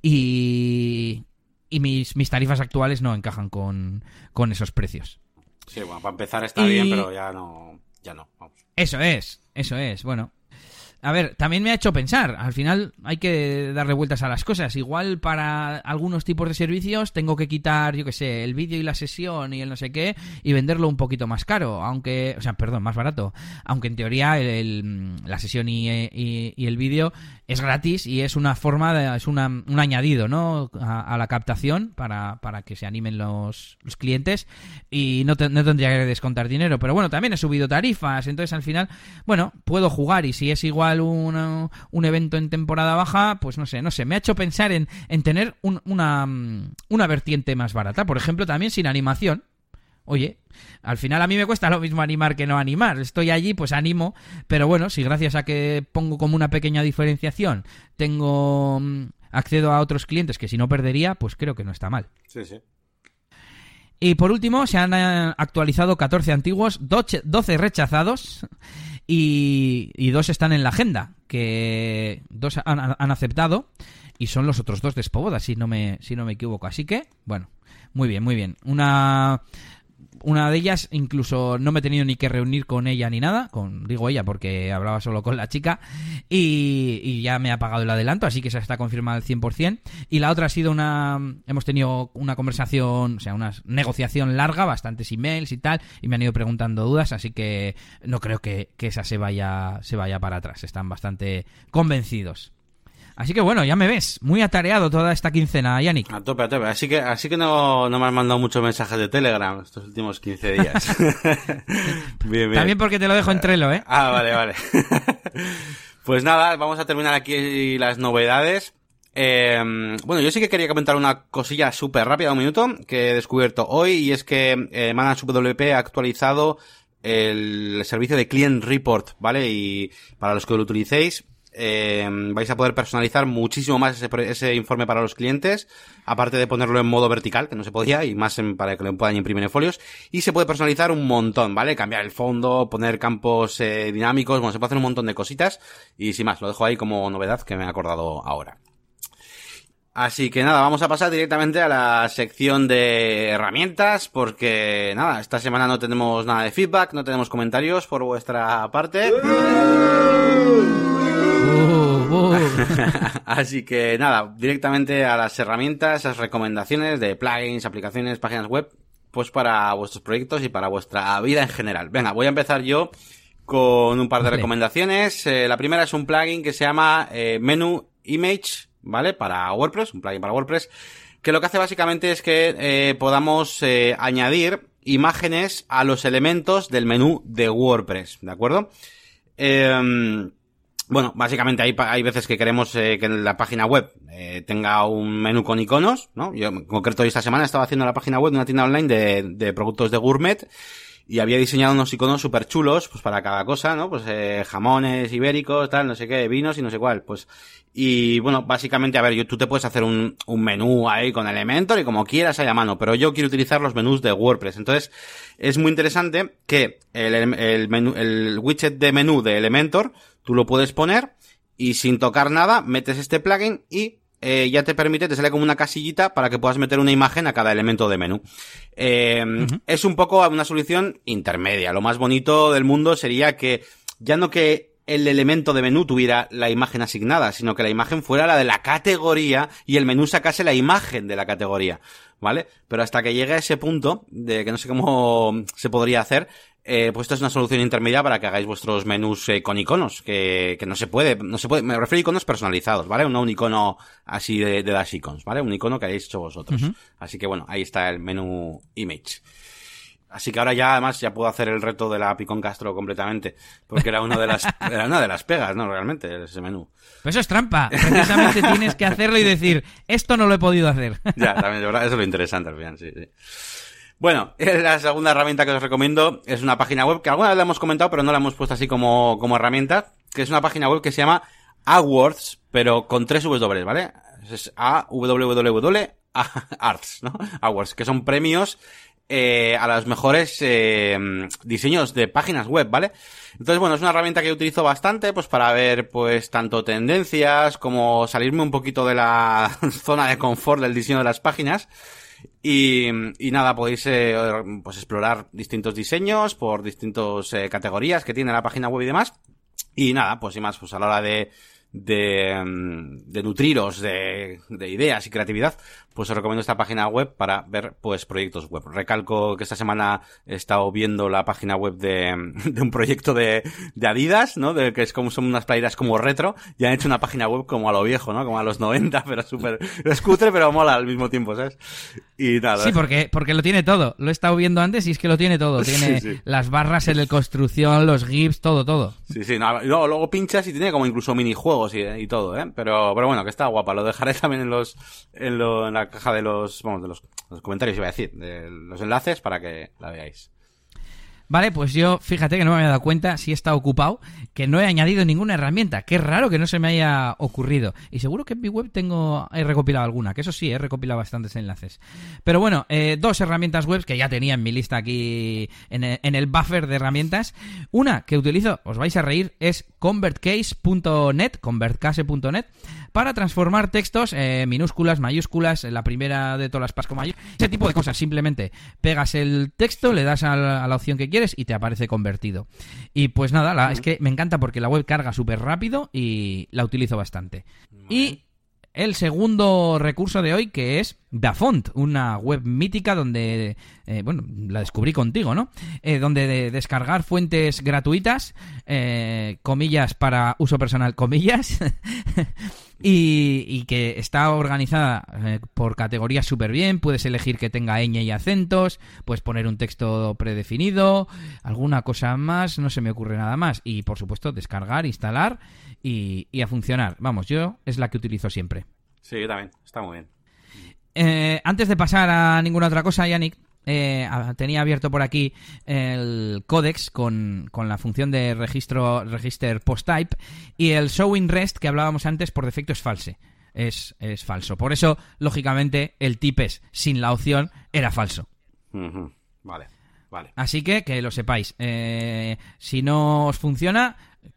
Y, y mis, mis tarifas actuales no encajan con, con esos precios. Sí, bueno, para empezar está bien, pero ya no. Ya no. Eso es, eso es. Bueno, a ver, también me ha hecho pensar. Al final hay que darle vueltas a las cosas. Igual para algunos tipos de servicios tengo que quitar, yo qué sé, el vídeo y la sesión y el no sé qué y venderlo un poquito más caro, aunque, o sea, perdón, más barato. Aunque en teoría el, la sesión y, y, el vídeo es gratis y es una forma, de, es una, un añadido, ¿no? A, la captación para, para, que se animen los, los clientes y no, no tendría que descontar dinero. Pero bueno, también he subido tarifas, entonces al final, bueno, puedo jugar y si es igual un evento en temporada baja, pues no sé, no sé, me ha hecho pensar en, en tener una, una vertiente más barata. Por ejemplo, también sin animación. Oye, al final a mí me cuesta lo mismo animar que no animar. Estoy allí, pues animo, pero bueno, si gracias a que pongo como una pequeña diferenciación, tengo mm, accedo a otros clientes que si no perdería, pues creo que no está mal. Sí, sí. Y por último, se han eh, actualizado 14 antiguos, 12 rechazados y, dos están en la agenda, que dos han, aceptado y son los otros dos de Spoboda, si no me, si no me equivoco. Así que, bueno, muy bien, muy bien. Una una de ellas incluso no me he tenido ni que reunir con ella ni nada, con digo ella porque hablaba solo con la chica y, ya me ha pagado el adelanto, así que esa está confirmada al 100%. Y la otra ha sido una hemos tenido una conversación, o sea, una negociación larga, bastantes emails y tal, y me han ido preguntando dudas, así que no creo que, que esa se vaya se vaya para atrás, están bastante convencidos. Así que bueno, ya me ves, muy atareado toda esta quincena, Yannick. A tope, a tope. Así que, así que no, no me has mandado muchos mensajes de Telegram estos últimos 15 días. bien, bien. También porque te lo dejo en Trello, ¿eh? Ah, vale, vale. pues nada, vamos a terminar aquí las novedades. Eh, bueno, yo sí que quería comentar una cosilla súper rápida, un minuto, que he descubierto hoy, y es que eh, Manage WP ha actualizado el servicio de Client Report, ¿vale? Y para los que lo utilicéis, eh, vais a poder personalizar muchísimo más ese, informe para los clientes, aparte de ponerlo en modo vertical, que no se podía, y más para que lo puedan imprimir en folios, y se puede personalizar un montón, ¿vale? Cambiar el fondo, poner campos eh, dinámicos, bueno, se puede hacer un montón de cositas, y sin más, lo dejo ahí como novedad que me he acordado ahora. Así que nada, vamos a pasar directamente a la sección de herramientas, porque nada, esta semana no tenemos nada de feedback, no tenemos comentarios por vuestra parte. Así que nada, directamente a las herramientas, las recomendaciones de plugins, aplicaciones, páginas web, pues para vuestros proyectos y para vuestra vida en general. Venga, voy a empezar yo con un par de recomendaciones. Eh, la primera es un plugin que se llama eh, Menu Image ¿vale? Para WordPress, un plugin para WordPress, que lo que hace básicamente es que eh, podamos eh, añadir imágenes a los elementos del menú de WordPress, ¿de acuerdo? Em, bueno, básicamente hay, hay veces que queremos eh, que la página web tenga un menú con iconos, ¿no? Yo en concreto esta semana estaba haciendo la página web de una tienda online de, de productos de gourmet y había diseñado unos iconos súper chulos, pues para cada cosa, ¿no? Pues eh, jamones ibéricos, tal, no sé qué, vinos y no sé cuál, pues. Y bueno, básicamente, a ver, yo, tú te puedes hacer un, un menú ahí con Elementor y como quieras ahí a mano, pero yo quiero utilizar los menús de WordPress. Entonces, es muy interesante que el, el, menú, el widget de menú de Elementor, tú lo puedes poner y sin tocar nada, metes este plugin y eh, ya te permite, te sale como una casillita para que puedas meter una imagen a cada elemento de menú. Eh, Es un poco una solución intermedia. Lo más bonito del mundo sería que ya no que el elemento de menú tuviera la imagen asignada, sino que la imagen fuera la de la categoría y el menú sacase la imagen de la categoría, ¿vale? Pero hasta que llegue a ese punto, de que no sé cómo se podría hacer, eh, pues esto es una solución intermedia para que hagáis vuestros menús eh, con iconos, que, que, no se puede, no se puede, me refiero a iconos personalizados, ¿vale? No un icono así de, de Dash Icons, ¿vale? Un icono que hayáis hecho vosotros. Así que bueno, ahí está el menú image. Así que ahora ya además ya puedo hacer el reto de la Picón Castro completamente, porque era una de las era una de las pegas, ¿no? Realmente ese menú. Pues eso es trampa. Precisamente tienes que hacerlo y decir, esto no lo he podido hacer. ya, también, de verdad, eso es lo interesante al final, sí, sí. Bueno, la segunda herramienta que os recomiendo es una página web que alguna vez la hemos comentado, pero no la hemos puesto así como, como herramienta, que es una página web que se llama Awards, pero con tres W, ¿vale? Es A W W Arts, ¿no? Awards, que son premios eh, a los mejores eh, diseños de páginas web, ¿vale? Entonces, bueno, es una herramienta que utilizo bastante, pues para ver, pues, tanto tendencias como salirme un poquito de la zona de confort del diseño de las páginas. Y, y nada, podéis eh, pues explorar distintos diseños por distintas eh, categorías que tiene la página web y demás. Y nada, pues y más, pues a la hora de, de, mm, de nutriros de, de, ideas y creatividad, pues os recomiendo esta página web para ver pues proyectos web. Recalco que esta semana he estado viendo la página web de, de un proyecto de, de Adidas, ¿no? De que es como son unas playeras como retro y han hecho una página web como a lo viejo, ¿no? Como a los 90, pero súper escutre, pero mola al mismo tiempo, ¿sabes? Y nada. Sí, porque, porque lo tiene todo. Lo he estado viendo antes y es que lo tiene todo. Tiene sí, sí. las barras en la construcción, los GIFs, todo, todo. Sí, sí. No, luego, luego pinchas y tiene como incluso minijuegos y, y todo, ¿eh? Pero, pero bueno, que está guapa. Lo dejaré también en los, en, lo, en la caja de los, vamos, de los, comentarios, iba a decir, de los enlaces para que la veáis. Vale, pues yo, fíjate que no me había dado cuenta, si estado ocupado, que no he añadido ninguna herramienta. Qué raro que no se me haya ocurrido. Y seguro que en mi web tengo, he recopilado alguna, que eso sí, he recopilado bastantes enlaces. Pero bueno, eh, dos herramientas web que ya tenía en mi lista aquí en el, en el buffer de herramientas. Una que utilizo, os vais a reír, es convertcase.net, convertcase.net, para transformar textos eh, minúsculas, mayúsculas, la primera de todas las pasco mayúsculas, ese tipo de cosas. Simplemente pegas el texto, le das a la, a la opción que quieres y te aparece convertido. Y pues nada, la, es que me encanta porque la web carga súper rápido y la utilizo bastante. Y el segundo recurso de hoy que es Dafont, una web mítica donde, eh, bueno, la descubrí contigo, ¿no? Eh, donde de descargar fuentes gratuitas, eh, comillas para uso personal, comillas, y, que está organizada por categorías súper bien, puedes elegir que tenga ñ y acentos, puedes poner un texto predefinido, alguna cosa más, no se me ocurre nada más, y por supuesto descargar, instalar y, y a funcionar. Vamos, yo es la que utilizo siempre. Sí, yo también, está muy bien. Eh, antes de pasar a ninguna otra cosa, Yannick, eh, tenía abierto por aquí el codex con, la función de registro register post type y el showing rest que hablábamos antes por defecto es false. Es, es falso. Por eso, lógicamente, el tipes sin la opción era falso. Vale, vale. Así que que lo sepáis. Eh, si no os funciona,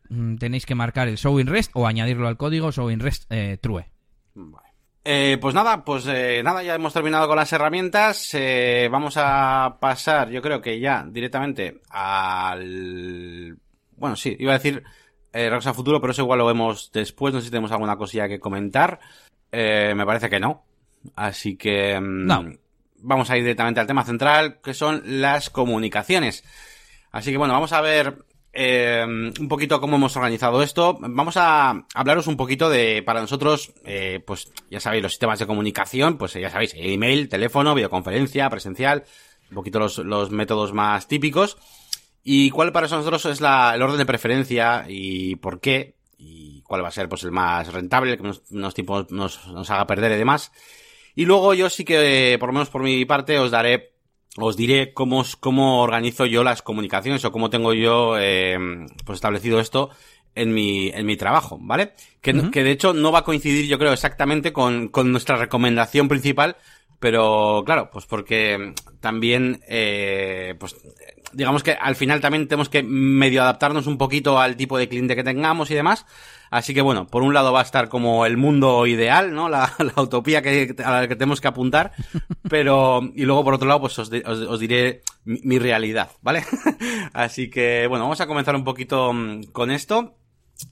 mm, tenéis que marcar el showing rest o añadirlo al código showing rest true. Vale. Eh, pues nada, pues eh, nada, ya hemos terminado con las herramientas. Eh, vamos a pasar, yo creo que ya directamente al... Bueno, sí, iba a decir eh, a Futuro, pero eso igual lo vemos después. No sé si tenemos alguna cosilla que comentar. Eh, me parece que no. Así que... Mm, no. Vamos a ir directamente al tema central, que son las comunicaciones. Así que bueno, vamos a ver eh, un poquito cómo hemos organizado esto. Vamos a hablaros un poquito de, para nosotros, eh, pues ya sabéis, los sistemas de comunicación, pues ya sabéis, email, teléfono, videoconferencia, presencial, un poquito los, los métodos más típicos. Y cuál para nosotros es la, el orden de preferencia y por qué, y cuál va a ser pues el más rentable, que nos, nos, haga perder y demás. Y luego yo sí que, por lo menos por mi parte, os daré os diré cómo, cómo organizo yo las comunicaciones o cómo tengo yo eh, pues establecido esto en mi, en mi trabajo, ¿vale? Que, que de hecho no va a coincidir, yo creo, exactamente con, con nuestra recomendación principal, pero claro, pues porque también, eh, pues digamos que al final también tenemos que medio adaptarnos un poquito al tipo de cliente que tengamos y demás. Así que bueno, por un lado va a estar como el mundo ideal, ¿no? La, utopía que, a la que tenemos que apuntar. Pero, y luego por otro lado, pues os, os, diré mi, realidad, ¿vale? Así que bueno, vamos a comenzar un poquito mm, con esto.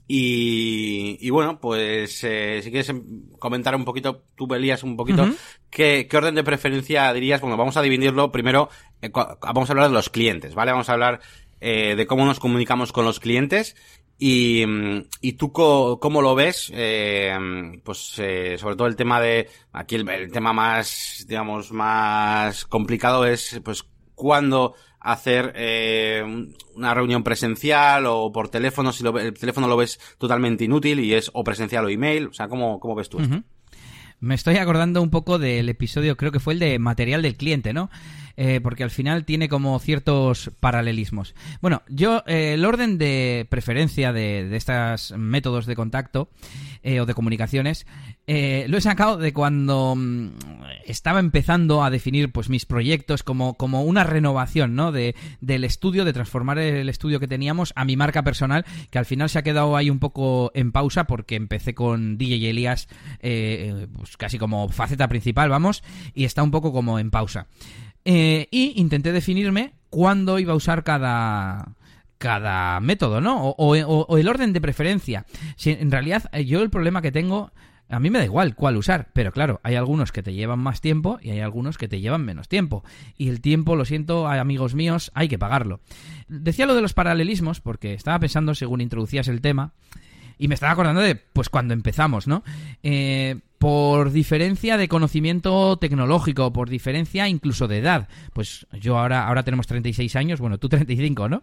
Y, y, bueno, pues eh, si quieres em, comentar un poquito, tú Belías un poquito, ¿qué, ¿qué, orden de preferencia dirías? Bueno, vamos a dividirlo primero, eh, vamos a hablar de los clientes, ¿vale? Vamos a hablar eh, de cómo nos comunicamos con los clientes y, y tú cómo lo ves, eh, pues eh, sobre todo el tema de, aquí el, tema más, digamos, más complicado es, pues, cuándo hacer eh, una reunión presencial o por teléfono, si lo, el teléfono lo ves totalmente inútil y es o presencial o email, o sea, ¿cómo, cómo ves tú esto? Me estoy acordando un poco del episodio, creo que fue el de material del cliente, ¿no? Eh, porque al final tiene como ciertos paralelismos. Bueno, yo eh, el orden de preferencia de, de estos métodos de contacto eh, o de comunicaciones lo he sacado de cuando mm, estaba empezando a definir pues mis proyectos como, como una renovación ¿no? de, del estudio, de transformar el estudio que teníamos a mi marca personal, que al final se ha quedado ahí un poco en pausa porque empecé con DJ Elías pues casi como faceta principal, vamos, y está un poco como en pausa. Eh, y intenté definirme cuándo iba a usar cada, cada método, ¿no? O, el orden de preferencia. Si, en realidad, eh, yo el problema que tengo, a mí me da igual cuál usar, pero claro, hay algunos que te llevan más tiempo y hay algunos que te llevan menos tiempo. Y el tiempo, lo siento, amigos míos, hay que pagarlo. Decía lo de los paralelismos porque estaba pensando, según introducías el tema, y me estaba acordando de, pues, cuando empezamos, ¿no? Eh, por diferencia de conocimiento tecnológico, por diferencia incluso de edad. Pues yo ahora, ahora tenemos 36 años, bueno, tú 35, ¿no?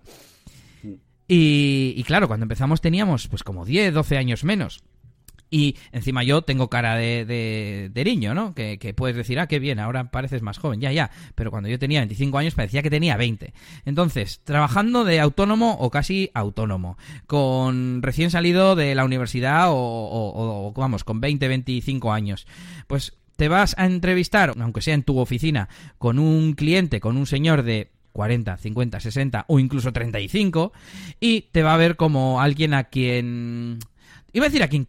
Y, y claro, cuando empezamos teníamos pues como 10, 12 años menos. Y encima yo tengo cara de, de, niño, ¿no? Que, puedes decir, ah, qué bien, ahora pareces más joven, ya, ya. Pero cuando yo tenía 25 años parecía que tenía 20. Entonces, trabajando de autónomo o casi autónomo, con recién salido de la universidad o, o, o vamos, con 20, 25 años, pues te vas a entrevistar, aunque sea en tu oficina, con un cliente, con un señor de 40, 50, 60 o incluso 35 y te va a ver como alguien a quien iba a decir a quien,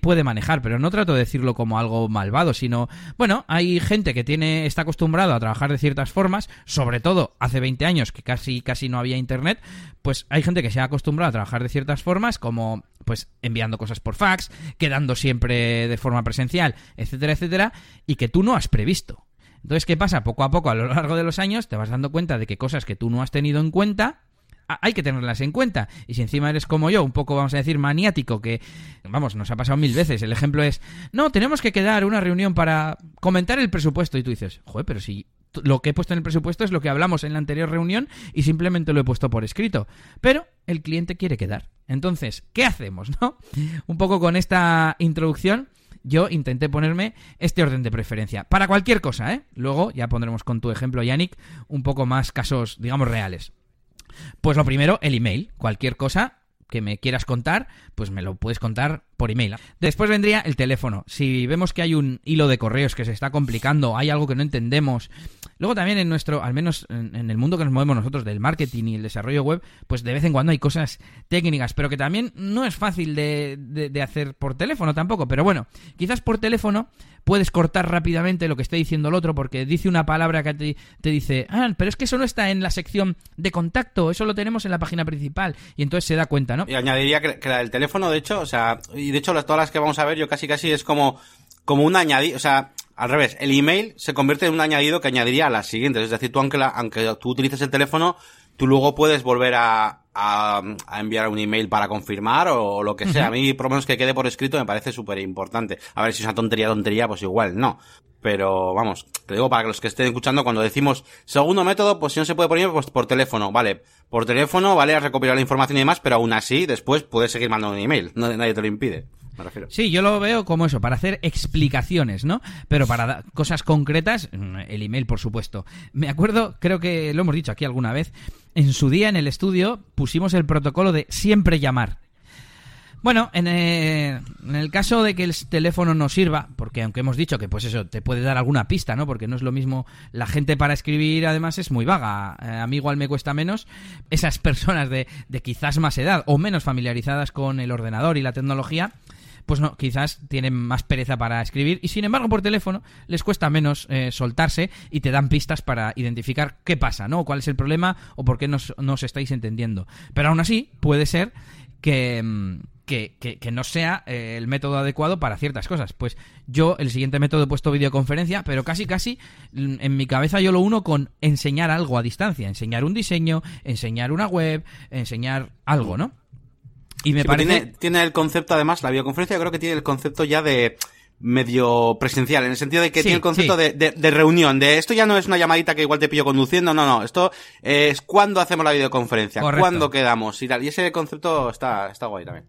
puede manejar, pero no trato de decirlo como algo malvado, sino, bueno, hay gente que tiene, está acostumbrado a trabajar de ciertas formas, sobre todo hace 20 años que casi, casi no había internet, pues hay gente que se ha acostumbrado a trabajar de ciertas formas, como pues enviando cosas por fax, quedando siempre de forma presencial, etcétera, etcétera, y que tú no has previsto. Entonces, ¿qué pasa? Poco a poco, a lo largo de los años, te vas dando cuenta de que cosas que tú no has tenido en cuenta, hay que tenerlas en cuenta. Y si encima eres como yo, un poco, vamos a decir, maniático, que, vamos, nos ha pasado mil veces. El ejemplo es, no, tenemos que quedar una reunión para comentar el presupuesto. Y tú dices, joder, pero si lo que he puesto en el presupuesto es lo que hablamos en la anterior reunión y simplemente lo he puesto por escrito. Pero el cliente quiere quedar. Entonces, ¿qué hacemos, no? Un poco con esta introducción yo intenté ponerme este orden de preferencia. Para cualquier cosa, ¿eh? Luego ya pondremos con tu ejemplo, Yannick, un poco más casos, digamos, reales. Pues lo primero, el email. Cualquier cosa que me quieras contar, pues me lo puedes contar por email. Después vendría el teléfono. Si vemos que hay un hilo de correos que se está complicando, hay algo que no entendemos. Luego también en nuestro, al menos en, el mundo que nos movemos nosotros del marketing y el desarrollo web, pues de vez en cuando hay cosas técnicas, pero que también no es fácil de, de hacer por teléfono tampoco. Pero bueno, quizás por teléfono puedes cortar rápidamente lo que esté diciendo el otro porque dice una palabra que te, te, dice, ah, pero es que eso no está en la sección de contacto, eso lo tenemos en la página principal. Y entonces se da cuenta, ¿no? Y añadiría que, que del teléfono, de hecho, o sea, y de hecho todas las que vamos a ver, yo casi casi es como, como un añadido, o sea, al revés, el email se convierte en un añadido que añadiría a las siguientes. Es decir, tú aunque, aunque tú utilices el teléfono, tú luego puedes volver a, a, enviar un email para confirmar o, lo que sea. A mí, por lo menos que quede por escrito, me parece súper importante. A ver si es una tontería, tontería, pues igual, no. Pero vamos, te digo para que los que estén escuchando, cuando decimos segundo método, pues si no se puede poner, pues por teléfono, vale. Por teléfono, vale, a recopilar la información y demás, pero aún así, después puedes seguir mandando un email. nadie te lo impide. Sí, yo lo veo como eso, para hacer explicaciones, ¿no? Pero para cosas concretas, mm, el email, por supuesto. Me acuerdo, creo que lo hemos dicho aquí alguna vez, en su día en el estudio pusimos el protocolo de siempre llamar. Bueno, en, eh, en, el caso de que el teléfono no sirva, porque aunque hemos dicho que pues eso te puede dar alguna pista, ¿no? Porque no es lo mismo la gente para escribir, además es muy vaga. Eh, a mí igual me cuesta menos. Esas personas de, de quizás más edad o menos familiarizadas con el ordenador y la tecnología, pues no, quizás tienen más pereza para escribir y sin embargo por teléfono les cuesta menos eh, soltarse y te dan pistas para identificar qué pasa, ¿no? ¿Cuál es el problema o por qué no os estáis entendiendo? Pero aún así puede ser que... Mm, que, que, no sea eh, el método adecuado para ciertas cosas. Pues yo el siguiente método he puesto videoconferencia, pero casi casi mm, en mi cabeza yo lo uno con enseñar algo a distancia, enseñar un diseño, enseñar una web, enseñar algo, ¿no? Y me parece... Tiene, el concepto, además, la videoconferencia creo que tiene el concepto ya de medio presencial, en el sentido de que tiene el concepto de, de, reunión, de esto ya no es una llamadita que igual te pillo conduciendo, no, no, esto es cuando hacemos la videoconferencia, cuándo quedamos y tal, y ese concepto está, está guay también.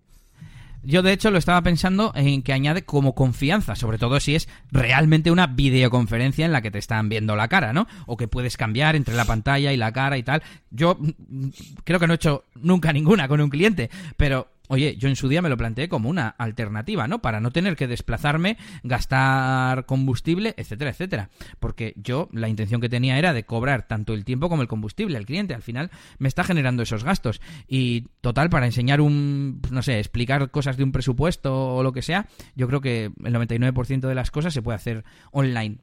Yo de hecho lo estaba pensando en que añade como confianza, sobre todo si es realmente una videoconferencia en la que te están viendo la cara, ¿no? O que puedes cambiar entre la pantalla y la cara y tal. Yo mm, creo que no he hecho nunca ninguna con un cliente, pero Oye, yo en su día me lo planteé como una alternativa, ¿no? Para no tener que desplazarme, gastar combustible, etcétera, etcétera. Porque yo la intención que tenía era de cobrar tanto el tiempo como el combustible al cliente. Al final me está generando esos gastos. Y total, para enseñar un, no sé, explicar cosas de un presupuesto o lo que sea, yo creo que el 99% de las cosas se puede hacer online.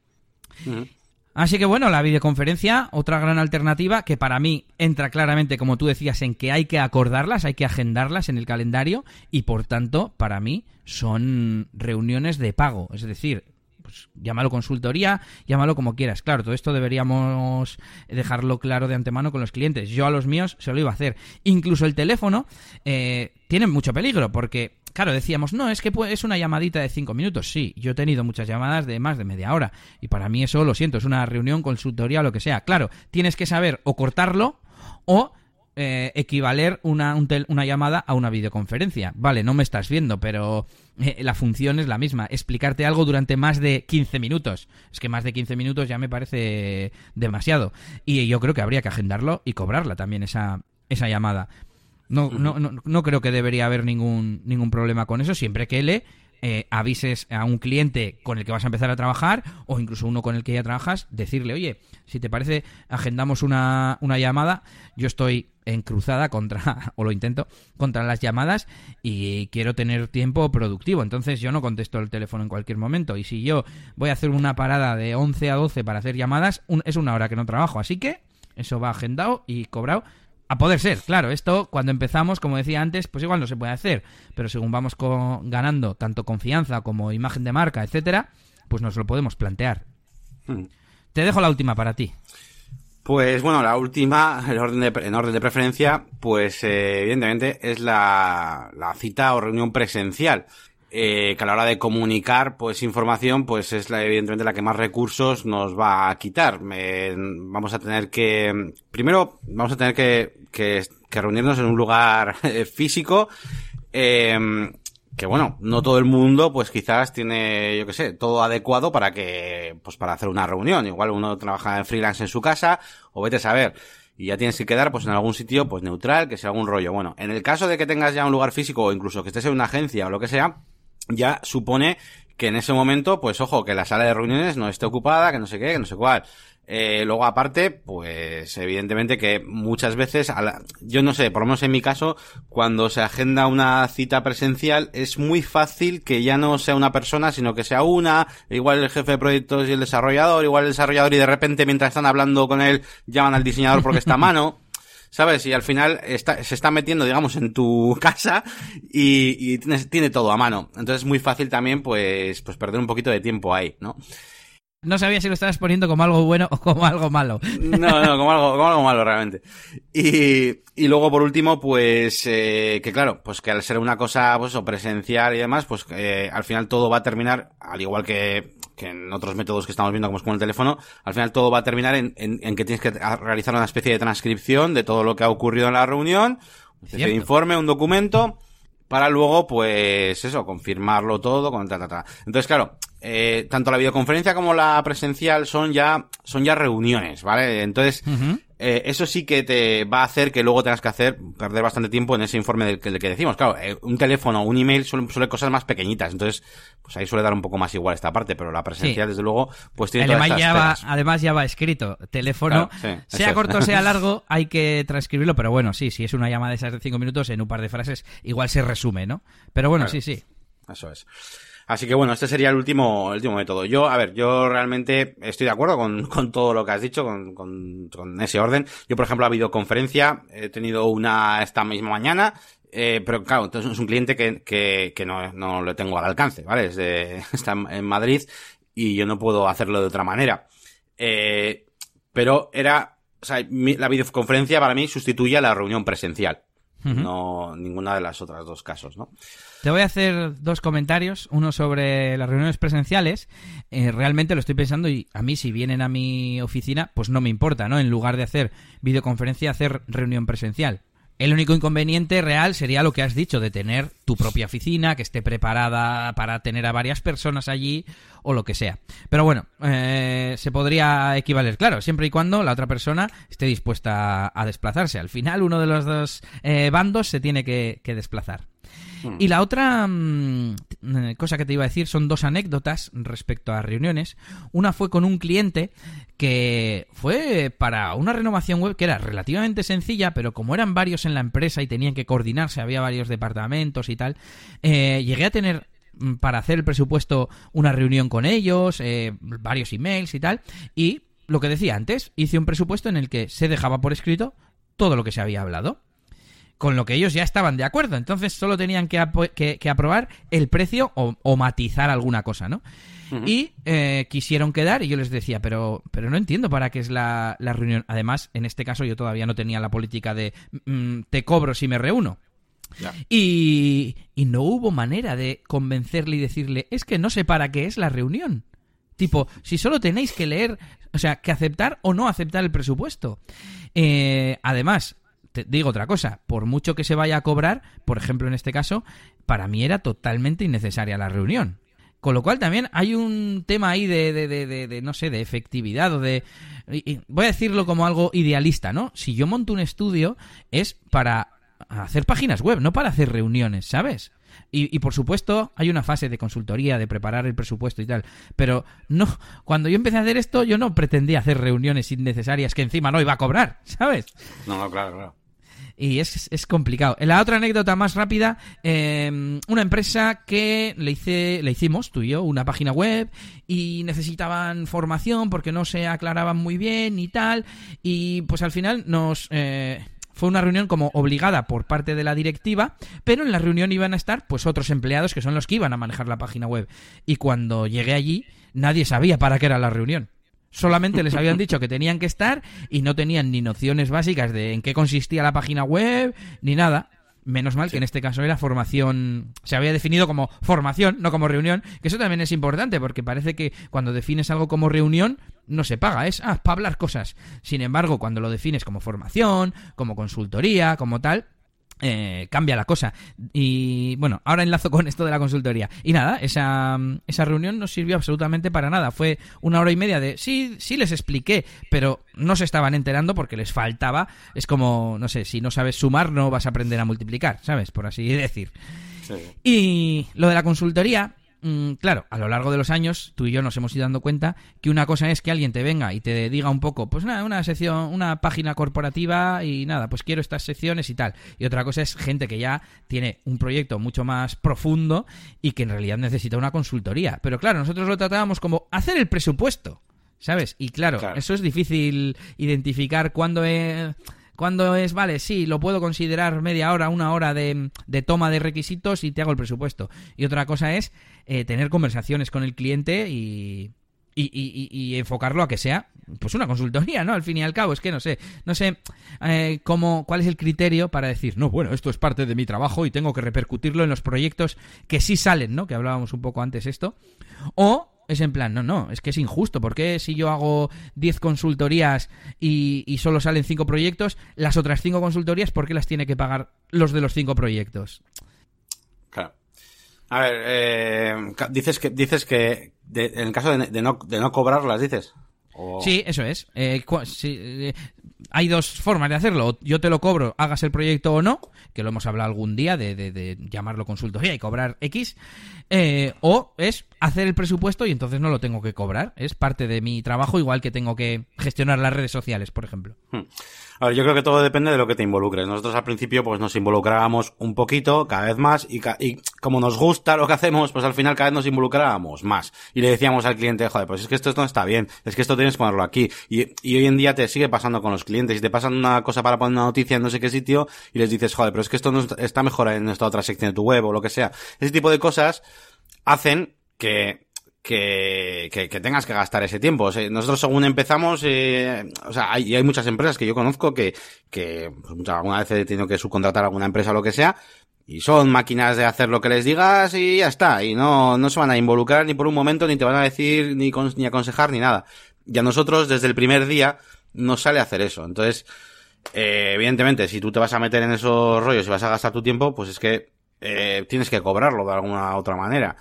Así que bueno, la videoconferencia, otra gran alternativa que para mí entra claramente, como tú decías, en que hay que acordarlas, hay que agendarlas en el calendario y por tanto, para mí, son reuniones de pago. Es decir, pues llámalo consultoría, llámalo como quieras. Claro, todo esto deberíamos dejarlo claro de antemano con los clientes. Yo a los míos se lo iba a hacer. Incluso el teléfono eh, tiene mucho peligro porque Claro, decíamos, no, es que es una llamadita de cinco minutos. Sí, yo he tenido muchas llamadas de más de media hora. Y para mí eso, lo siento, es una reunión, consultoría lo que sea. Claro, tienes que saber o cortarlo o eh, equivaler una, una, llamada a una videoconferencia. Vale, no me estás viendo, pero eh, la función es la misma. Explicarte algo durante más de 15 minutos. Es que más de 15 minutos ya me parece demasiado. Y yo creo que habría que agendarlo y cobrarla también esa, esa llamada. No, no, no, no, creo que debería haber ningún, ningún problema con eso, siempre que le eh, avises a un cliente con el que vas a empezar a trabajar o incluso uno con el que ya trabajas, decirle, oye, si te parece, agendamos una, una llamada, yo estoy en cruzada contra, o lo intento, contra las llamadas y quiero tener tiempo productivo. Entonces yo no contesto el teléfono en cualquier momento. Y si yo voy a hacer una parada de 11 a 12 para hacer llamadas, es una hora que no trabajo. Así que eso va agendado y cobrado. A poder ser, claro, esto cuando empezamos, como decía antes, pues igual no se puede hacer, pero según vamos ganando tanto confianza como imagen de marca, etcétera, pues nos lo podemos plantear. Hmm. Te dejo la última para ti. Pues bueno, la última, en orden de, en orden de preferencia, pues eh, evidentemente es la, la, cita o reunión presencial. Eh, que a la hora de comunicar pues información pues es la, evidentemente la que más recursos nos va a quitar vamos a tener que primero vamos a tener que, que, que reunirnos en un lugar físico eh, que bueno, no todo el mundo, pues quizás tiene, yo qué sé, todo adecuado para que, pues para hacer una reunión. Igual uno trabaja en freelance en su casa, o vete a saber. Y ya tienes que quedar, pues en algún sitio, pues neutral, que sea algún rollo. Bueno, en el caso de que tengas ya un lugar físico, o incluso que estés en una agencia o lo que sea, ya supone que en ese momento, pues ojo, que la sala de reuniones no esté ocupada, que no sé qué, que no sé cuál. Eh, luego aparte, pues evidentemente que muchas veces, yo no sé, por lo menos en mi caso, cuando se agenda una cita presencial es muy fácil que ya no sea una persona, sino que sea una, igual el jefe de proyectos y el desarrollador, igual el desarrollador y de repente mientras están hablando con él llaman al diseñador porque está a mano. ¿Sabes? Y al final está, se está metiendo, digamos, en tu casa y, y tiene todo a mano. Entonces es muy fácil también, pues, pues perder un poquito de tiempo ahí, ¿no? No sabía si lo estabas poniendo como algo bueno o como algo malo. No, no, como algo, como algo malo realmente. Y, y luego por último, pues, eh, que claro, pues que al ser una cosa, pues, o presencial y demás, pues, eh, al final todo va a terminar, al igual que, que en otros métodos que estamos viendo, como es con el teléfono, al final todo va a terminar en, en, en que tienes que realizar una especie de transcripción de todo lo que ha ocurrido en la reunión, de informe, un documento, para luego, pues, eso, confirmarlo todo, con ta, ta, ta. Entonces, claro, eh, tanto la videoconferencia como la presencial son ya, son ya reuniones, ¿vale? Entonces, eh, eso sí que te va a hacer que luego tengas que hacer, perder bastante tiempo en ese informe del que, que decimos. Claro, eh, un teléfono, un email son, suele cosas más pequeñitas, entonces, pues ahí suele dar un poco más igual esta parte, pero la presencial, desde luego, pues tiene además todas ya va, Además ya va escrito, teléfono, sea corto o sea largo, hay que transcribirlo, pero bueno, sí, si es una llamada de esas de cinco minutos, en un par de frases, igual se resume, ¿no? Pero bueno, sí, sí. Eso es. Así que bueno, este sería el último, el último método. Yo, a ver, yo realmente estoy de acuerdo con, con todo lo que has dicho, con, con, con, ese orden. Yo, por ejemplo, la videoconferencia he tenido una esta misma mañana, eh, pero claro, entonces es un cliente que, que, que no, no lo tengo al alcance, ¿vale? Es de, está en Madrid y yo no puedo hacerlo de otra manera. Eh, pero era, o sea, la videoconferencia para mí sustituye a la reunión presencial. No, ninguna de las otras dos casos, ¿no? Te voy a hacer dos comentarios, uno sobre las reuniones presenciales. Eh, realmente lo estoy pensando y a mí si vienen a mi oficina, pues no me importa, ¿no? En lugar de hacer videoconferencia, hacer reunión presencial. El único inconveniente real sería lo que has dicho, de tener tu propia oficina, que esté preparada para tener a varias personas allí o lo que sea. Pero bueno, eh, se podría equivaler, claro, siempre y cuando la otra persona esté dispuesta a, desplazarse. Al final, uno de los dos eh, bandos se tiene que desplazar. Hmm. Y la otra mm, eh, cosa que te iba a decir son dos anécdotas respecto a reuniones. Una fue con un cliente que fue para una renovación web que era relativamente sencilla, pero como eran varios en la empresa y tenían que coordinarse, había varios departamentos y tal, eh, llegué a tener mm, para hacer el presupuesto una reunión con ellos, eh, varios emails y tal, y lo que decía antes, hice un presupuesto en el que se dejaba por escrito todo lo que se había hablado con lo que ellos ya estaban de acuerdo. Entonces solo tenían que, que, aprobar el precio o, matizar alguna cosa, ¿no? Y eh, quisieron quedar y yo les decía, pero, pero no entiendo para qué es la, reunión. Además, en este caso yo todavía no tenía la política de mm, te cobro si me reúno. Y, y no hubo manera de convencerle y decirle, es que no sé para qué es la reunión. Tipo, si solo tenéis que leer, o sea, que aceptar o no aceptar el presupuesto. Eh, además, digo otra cosa, por mucho que se vaya a cobrar, por ejemplo en este caso, para mí era totalmente innecesaria la reunión. Con lo cual también hay un tema ahí de, de, de, de no sé, de efectividad o de... voy a decirlo como algo idealista, ¿no? Si yo monto un estudio es para hacer páginas web, no para hacer reuniones, ¿sabes? Y, y, por supuesto, hay una fase de consultoría, de preparar el presupuesto y tal. Pero no, cuando yo empecé a hacer esto, yo no pretendía hacer reuniones innecesarias que encima no iba a cobrar, ¿sabes? No, no, claro, claro. Y es, es complicado. La otra anécdota más rápida, eh, una empresa que le, hice, le hicimos, tú y yo, una página web y necesitaban formación porque no se aclaraban muy bien y tal. Y pues al final nos... Eh, fue una reunión como obligada por parte de la directiva, pero en la reunión iban a estar pues otros empleados que son los que iban a manejar la página web. Y cuando llegué allí, nadie sabía para qué era la reunión. Solamente les habían dicho que tenían que estar y no tenían ni nociones básicas de en qué consistía la página web ni nada. Menos mal que en este caso era formación, se había definido como formación, no como reunión, que eso también es importante porque parece que cuando defines algo como reunión no se paga, es ah, para hablar cosas. Sin embargo, cuando lo defines como formación, como consultoría, como tal, eh, cambia la cosa. Y bueno, ahora enlazo con esto de la consultoría. Y nada, esa, esa reunión no sirvió absolutamente para nada. Fue una hora y media de sí, sí les expliqué, pero no se estaban enterando porque les faltaba. Es como, no sé, si no sabes sumar, no vas a aprender a multiplicar, ¿sabes? Por así decir. Y lo de la consultoría, claro, a lo largo de los años, tú y yo nos hemos ido dando cuenta que una cosa es que alguien te venga y te diga un poco, pues nada, una sección, una página corporativa y nada, pues quiero estas secciones y tal. Y otra cosa es gente que ya tiene un proyecto mucho más profundo y que en realidad necesita una consultoría. Pero claro, nosotros lo tratábamos como hacer el presupuesto, ¿sabes? Y claro, eso es difícil identificar cuándo es... Cuando es, vale, sí, lo puedo considerar media hora, una hora de, de, toma de requisitos y te hago el presupuesto. Y otra cosa es eh, tener conversaciones con el cliente y, y, y, enfocarlo a que sea pues una consultoría, ¿no? Al fin y al cabo, es que no sé, no sé eh, cómo, cuál es el criterio para decir, no, bueno, esto es parte de mi trabajo y tengo que repercutirlo en los proyectos que sí salen, ¿no? Que hablábamos un poco antes esto. O es en plan, no, no, es que es injusto. porque si yo hago 10 consultorías y, y, solo salen 5 proyectos, las otras 5 consultorías, ¿por qué las tiene que pagar los de los 5 proyectos? Claro. A ver, eh, dices que, dices que de, en el caso de, de, no, de no cobrarlas, dices. O... Sí, eso es. Eh, si, eh, hay dos formas de hacerlo. Yo te lo cobro, hagas el proyecto o no, que lo hemos hablado algún día de, de, de llamarlo consultoría y cobrar X. Eh, o es hacer el presupuesto y entonces no lo tengo que cobrar. Es parte de mi trabajo, igual que tengo que gestionar las redes sociales, por ejemplo. Hmm. A ver, yo creo que todo depende de lo que te involucres. Nosotros al principio pues nos involucrábamos un poquito, cada vez más, y, y, como nos gusta lo que hacemos, pues al final cada vez nos involucrábamos más. Y le decíamos al cliente, joder, pues es que esto no está bien, es que esto tienes que ponerlo aquí. Y, y hoy en día te sigue pasando con los clientes. Y te pasan una cosa para poner una noticia en no sé qué sitio y les dices, joder, pero es que esto no está mejor en esta otra sección de tu web o lo que sea. Ese tipo de cosas hacen que que, que, que, tengas que gastar ese tiempo. O sea, nosotros según empezamos, eh, o sea, hay, hay muchas empresas que yo conozco que, que pues, alguna vez he tenido que subcontratar a alguna empresa o lo que sea, y son máquinas de hacer lo que les digas y ya está. Y no, no se van a involucrar ni por un momento, ni te van a decir, ni, ni aconsejar, ni nada. Y a nosotros, desde el primer día, nos sale hacer eso. Entonces, eh, evidentemente, si tú te vas a meter en esos rollos y vas a gastar tu tiempo, pues es que eh, tienes que cobrarlo de alguna otra manera.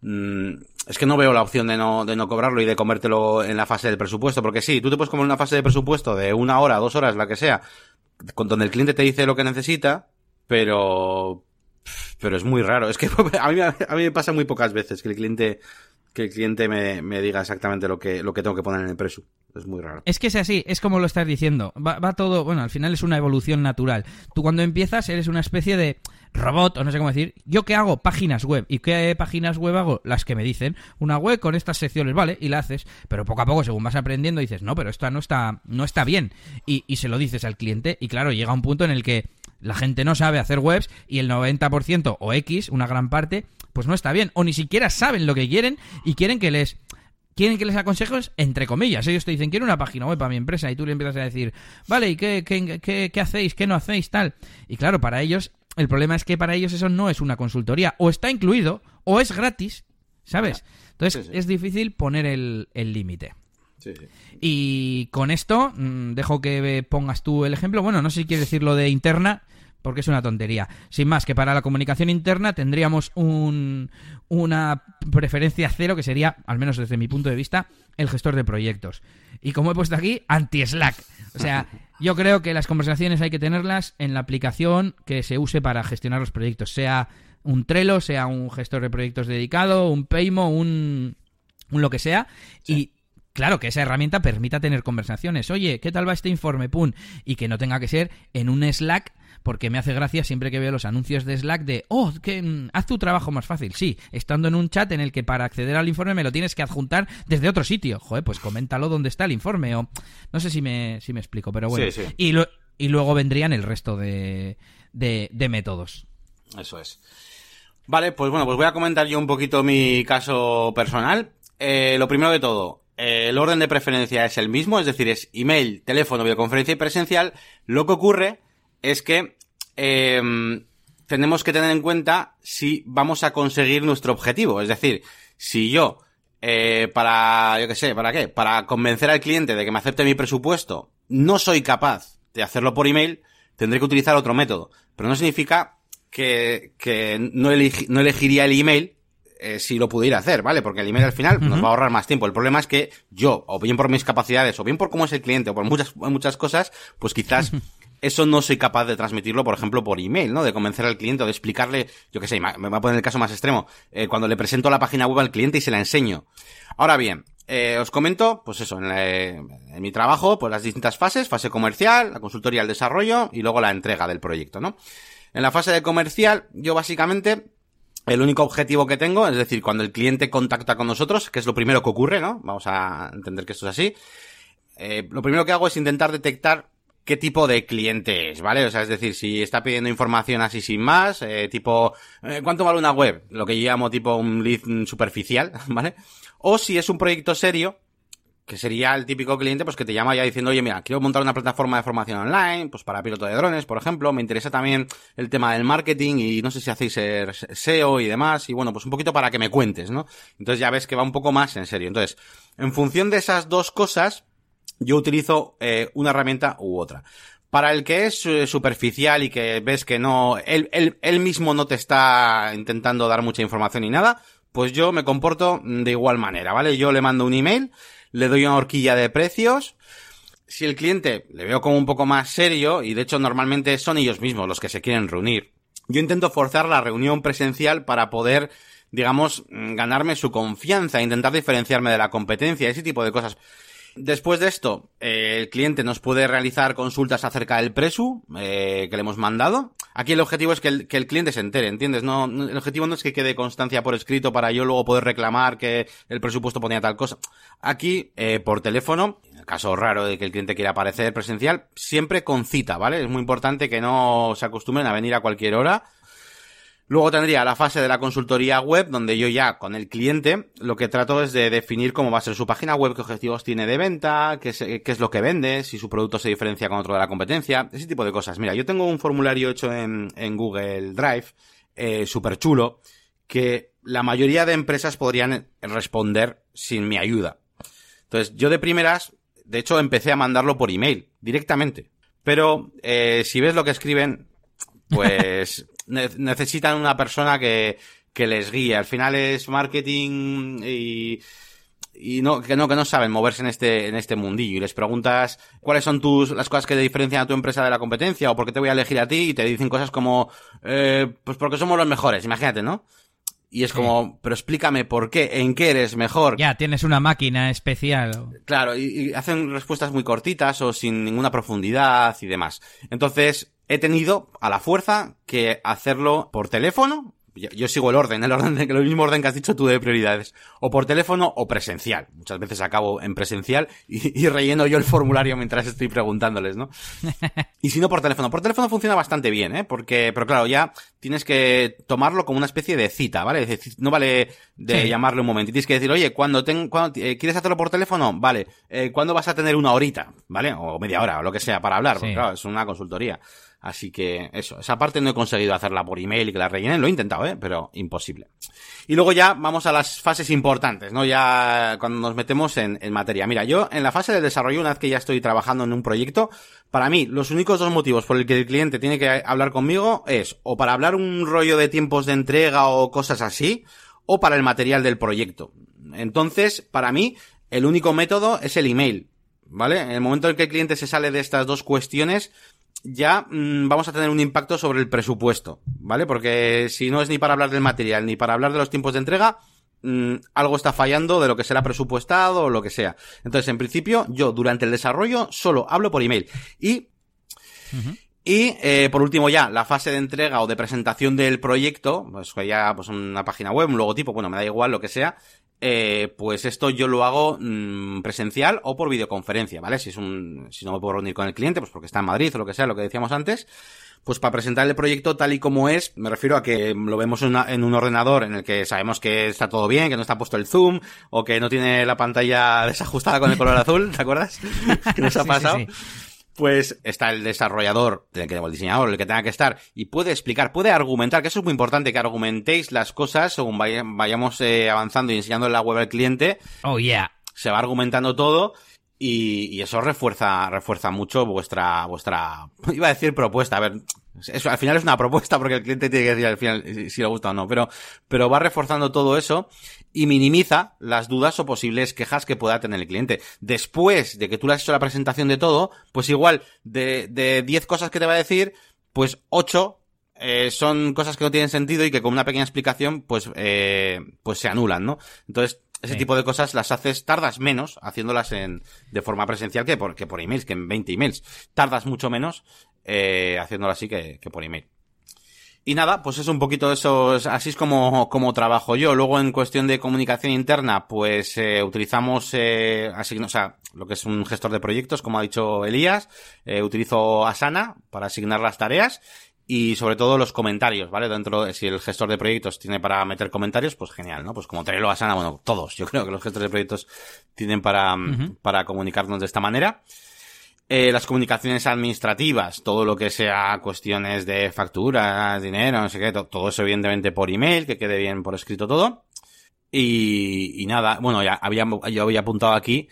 Mm, es que no veo la opción de no, de no cobrarlo y de comértelo en la fase del presupuesto, porque sí, tú te puedes comer una fase de presupuesto de una hora, dos horas, la que sea, con donde el cliente te dice lo que necesita, pero, pero es muy raro. Es que a mí, a mí me pasa muy pocas veces que el cliente, que el cliente me, me diga exactamente lo que, lo que tengo que poner en el presupuesto. Es muy raro. Es que es así, es como lo estás diciendo. Va, va, todo, bueno, al final es una evolución natural. Tú cuando empiezas eres una especie de robot, o no sé cómo decir. ¿Yo qué hago? Páginas web. ¿Y qué páginas web hago? Las que me dicen. Una web con estas secciones, vale, y la haces. Pero poco a poco, según vas aprendiendo, dices, no, pero esta no está, no está bien. Y, y se lo dices al cliente. Y claro, llega un punto en el que la gente no sabe hacer webs y el 90% o X, una gran parte, pues no está bien. O ni siquiera saben lo que quieren y quieren que les quieren que les aconsejes, entre comillas. Ellos te dicen, quiero una página web para mi empresa. Y tú le empiezas a decir, vale, ¿y qué, qué, qué, qué hacéis? ¿Qué no hacéis? Tal. Y claro, para ellos, el problema es que para ellos eso no es una consultoría. O está incluido, o es gratis, ¿sabes? Entonces Sí, sí. es difícil poner el límite. Sí. Y con esto, mm, dejo que pongas tú el ejemplo. Bueno, no sé si quieres decir lo de interna, porque es una tontería. Sin más, que para la comunicación interna tendríamos un, una preferencia cero que sería, al menos desde mi punto de vista, el gestor de proyectos. Y como he puesto aquí, anti-Slack. O sea, yo creo que las conversaciones hay que tenerlas en la aplicación que se use para gestionar los proyectos, sea un Trello, sea un gestor de proyectos dedicado, un Paymo, un, un lo que sea, y claro, que esa herramienta permita tener conversaciones. Oye, ¿qué tal va este informe? Pum. Y que no tenga que ser en un Slack porque me hace gracia siempre que veo los anuncios de Slack de, oh, que mm, haz tu trabajo más fácil. Sí, estando en un chat en el que para acceder al informe me lo tienes que adjuntar desde otro sitio. Joder, pues coméntalo dónde está el informe. O no sé si me, si me explico, pero bueno. Sí, sí. Y, lo, y luego vendrían el resto de, de, de métodos. Eso es. Vale, pues bueno, pues voy a comentar yo un poquito mi caso personal. Eh, lo primero de todo, eh, el orden de preferencia es el mismo, es decir, es email, teléfono, videoconferencia y presencial. Lo que ocurre es que eh, tenemos que tener en cuenta si vamos a conseguir nuestro objetivo. Es decir, si yo, eh, para, yo qué sé, ¿para qué? Para convencer al cliente de que me acepte mi presupuesto, no soy capaz de hacerlo por email, tendré que utilizar otro método. Pero no significa que, que no, elegi- no elegiría el email eh, si lo pudiera hacer, ¿vale? Porque el email al final nos va a ahorrar más tiempo. El problema es que yo, o bien por mis capacidades, o bien por cómo es el cliente, o por muchas, muchas cosas, pues quizás eso no soy capaz de transmitirlo, por ejemplo, por email, ¿no? De convencer al cliente o de explicarle, yo qué sé, me va a poner el caso más extremo, eh, cuando le presento la página web al cliente y se la enseño. Ahora bien, eh, os comento, pues eso, en, mi trabajo, pues las distintas fases, fase comercial, la consultoría, el desarrollo y luego la entrega del proyecto, ¿no? En la fase de comercial, yo básicamente el único objetivo que tengo, es decir, cuando el cliente contacta con nosotros, que es lo primero que ocurre, ¿no? Vamos a entender que esto es así. eh, lo primero que hago es intentar detectar qué tipo de cliente es, ¿vale? O sea, es decir, si está pidiendo información así sin más, eh, tipo, eh, ¿cuánto vale una web? Lo que yo llamo tipo un lead superficial, ¿vale? O si es un proyecto serio, que sería el típico cliente pues que te llama ya diciendo, oye, mira, quiero montar una plataforma de formación online, pues para piloto de drones, por ejemplo, me interesa también el tema del marketing y no sé si hacéis SEO y demás, y bueno, pues un poquito para que me cuentes, ¿no? Entonces ya ves que va un poco más en serio. Entonces, en función de esas dos cosas, yo utilizo eh, una herramienta u otra. Para el que es eh, superficial y que ves que no, él, él, él mismo no te está intentando dar mucha información ni nada, pues yo me comporto de igual manera, ¿vale? Yo le mando un email, le doy una horquilla de precios. Si el cliente le veo como un poco más serio, y de hecho normalmente son ellos mismos los que se quieren reunir, yo intento forzar la reunión presencial para poder, digamos, mm, ganarme su confianza, intentar diferenciarme de la competencia, ese tipo de cosas. Después de esto, eh, el cliente nos puede realizar consultas acerca del presu eh, que le hemos mandado. Aquí el objetivo es que el, cliente se entere, ¿entiendes? No- el objetivo no es que quede constancia por escrito para yo luego poder reclamar que el presupuesto ponía tal cosa. Aquí, eh, por teléfono, en el caso raro de que el cliente quiera aparecer presencial, siempre con cita, ¿vale? Es muy importante que no se acostumbren a venir a cualquier hora. Luego tendría la fase de la consultoría web, donde yo ya con el cliente lo que trato es de definir cómo va a ser su página web, qué objetivos tiene de venta, qué es, lo que vende, si su producto se diferencia con otro de la competencia, ese tipo de cosas. Mira, yo tengo un formulario hecho en, en Google Drive, eh, súper chulo, que la mayoría de empresas podrían responder sin mi ayuda. Entonces, yo de primeras, de hecho, empecé a mandarlo por email, directamente. Pero, eh, si ves lo que escriben, pues ne- necesitan una persona que, que les guíe. Al final es marketing y, y no, que no, que no saben moverse en este, en este mundillo. Y les preguntas cuáles son tus, las cosas que te diferencian a tu empresa de la competencia o por qué te voy a elegir a ti y te dicen cosas como, eh, pues porque somos los mejores, imagínate, ¿no? Y es Sí. como, pero explícame por qué, en qué eres mejor. Ya, tienes una máquina especial. Claro, y, y hacen respuestas muy cortitas o sin ninguna profundidad y demás. Entonces, he tenido a la fuerza que hacerlo por teléfono. Yo, yo sigo el orden, el orden de, el mismo orden que has dicho tú de prioridades. O por teléfono o presencial. Muchas veces acabo en presencial y, y relleno yo el formulario mientras estoy preguntándoles, ¿no? Y si no por teléfono. Por teléfono funciona bastante bien, ¿eh? Porque, pero claro, ya tienes que tomarlo como una especie de cita, ¿vale? Es decir, no vale de Sí. llamarle un momento. Y tienes que decir, oye, cuando ten, cuando, eh, ¿quieres hacerlo por teléfono? Vale. Eh, ¿Cuándo vas a tener una horita? ¿Vale? O media hora, o lo que sea, para hablar. Porque claro, es una consultoría. Así que eso, esa parte no he conseguido hacerla por email y que la rellenen, lo he intentado, ¿eh? pero imposible. Y luego ya vamos a las fases importantes, ¿no? Ya cuando nos metemos en, en materia. Mira, yo en la fase de desarrollo, una vez que ya estoy trabajando en un proyecto, para mí los únicos dos motivos por el que el cliente tiene que hablar conmigo es o para hablar un rollo de tiempos de entrega o cosas así, o para el material del proyecto. Entonces, para mí, el único método es el email. ¿Vale? En el momento en que el cliente se sale de estas dos cuestiones, ya mmm, vamos a tener un impacto sobre el presupuesto, ¿vale? Porque si no es ni para hablar del material ni para hablar de los tiempos de entrega, mmm, algo está fallando de lo que será presupuestado o lo que sea. Entonces, en principio, yo durante el desarrollo solo hablo por email. Y, uh -huh. Y eh, por último ya, la fase de entrega o de presentación del proyecto, pues ya pues una página web, un logotipo, bueno, me da igual lo que sea, eh, pues esto yo lo hago mmm, presencial o por videoconferencia, ¿vale? Si es un, si no me puedo reunir con el cliente, pues porque está en Madrid o lo que sea, lo que decíamos antes, pues para presentar el proyecto tal y como es, me refiero a que lo vemos en, una, en, un ordenador en el que sabemos que está todo bien, que no está puesto el zoom, o que no tiene la pantalla desajustada con el color azul, ¿te acuerdas? que nos ha pasado. Sí, sí, sí pues está el desarrollador, el, que, el diseñador, el que tenga que estar, y puede explicar, puede argumentar, que eso es muy importante, que argumentéis las cosas según vayamos eh, avanzando y enseñando en la web al cliente. Oh, yeah. Se va argumentando todo. Y, y, eso refuerza, refuerza mucho vuestra, vuestra, iba a decir propuesta, a ver, eso al final es una propuesta porque el cliente tiene que decir al final si, si le gusta o no, pero, pero va reforzando todo eso y minimiza las dudas o posibles quejas que pueda tener el cliente. Después de que tú le has hecho la presentación de todo, pues igual de, de 10 cosas que te va a decir, pues 8 eh, son cosas que no tienen sentido y que con una pequeña explicación, pues, eh, pues se anulan, ¿no? Entonces, ese sí. tipo de cosas las haces, tardas menos haciéndolas en, de forma presencial que por, que por emails, que en 20 emails. Tardas mucho menos, eh, haciéndolo así que, que por email. Y nada, pues es un poquito eso, así es como, como trabajo yo. Luego en cuestión de comunicación interna, pues eh, utilizamos, eh, asign o sea, lo que es un gestor de proyectos, como ha dicho Elías. Eh, utilizo Asana para asignar las tareas y sobre todo los comentarios, ¿vale? Dentro, de, si el gestor de proyectos tiene para meter comentarios, pues genial, ¿no? Pues como Trello, Asana, bueno, todos. Yo creo que los gestores de proyectos tienen para, uh -huh. para comunicarnos de esta manera. Eh, las comunicaciones administrativas, todo lo que sea cuestiones de facturas, dinero, no sé qué, todo, todo eso evidentemente por email, que quede bien por escrito todo. Y, y nada, bueno, ya había, yo había apuntado aquí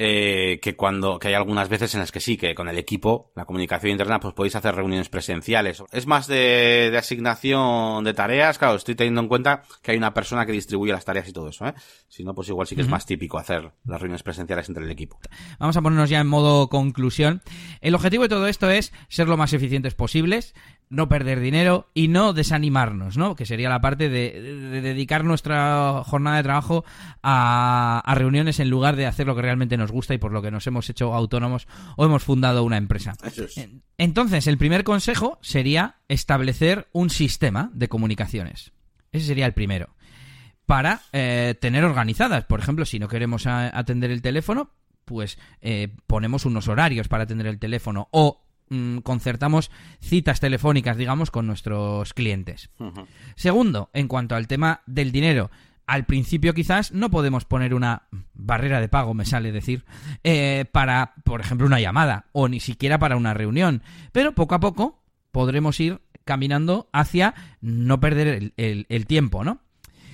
eh, que cuando que hay algunas veces en las que sí, que con el equipo, la comunicación interna, pues podéis hacer reuniones presenciales. Es más de, de asignación de tareas, claro, estoy teniendo en cuenta que hay una persona que distribuye las tareas y todo eso, ¿eh? Si no, pues igual sí que uh -huh. es más típico hacer las reuniones presenciales entre el equipo. Vamos a ponernos ya en modo conclusión. El objetivo de todo esto es ser lo más eficientes posibles, no perder dinero y no desanimarnos, ¿no? Que sería la parte de, de, de dedicar nuestra jornada de trabajo a, a, reuniones en lugar de hacer lo que realmente nos gusta y por lo que nos hemos hecho autónomos o hemos fundado una empresa. Es. Entonces, el primer consejo sería establecer un sistema de comunicaciones. Ese sería el primero. Para eh, tener organizadas, por ejemplo, si no queremos a, atender el teléfono, pues eh, ponemos unos horarios para atender el teléfono o mmm, concertamos citas telefónicas, digamos, con nuestros clientes. Uh -huh. Segundo, en cuanto al tema del dinero, al principio quizás no podemos poner una barrera de pago, me sale decir, eh, para, por ejemplo, una llamada o ni siquiera para una reunión. Pero poco a poco podremos ir caminando hacia no perder el, el, el tiempo, ¿no?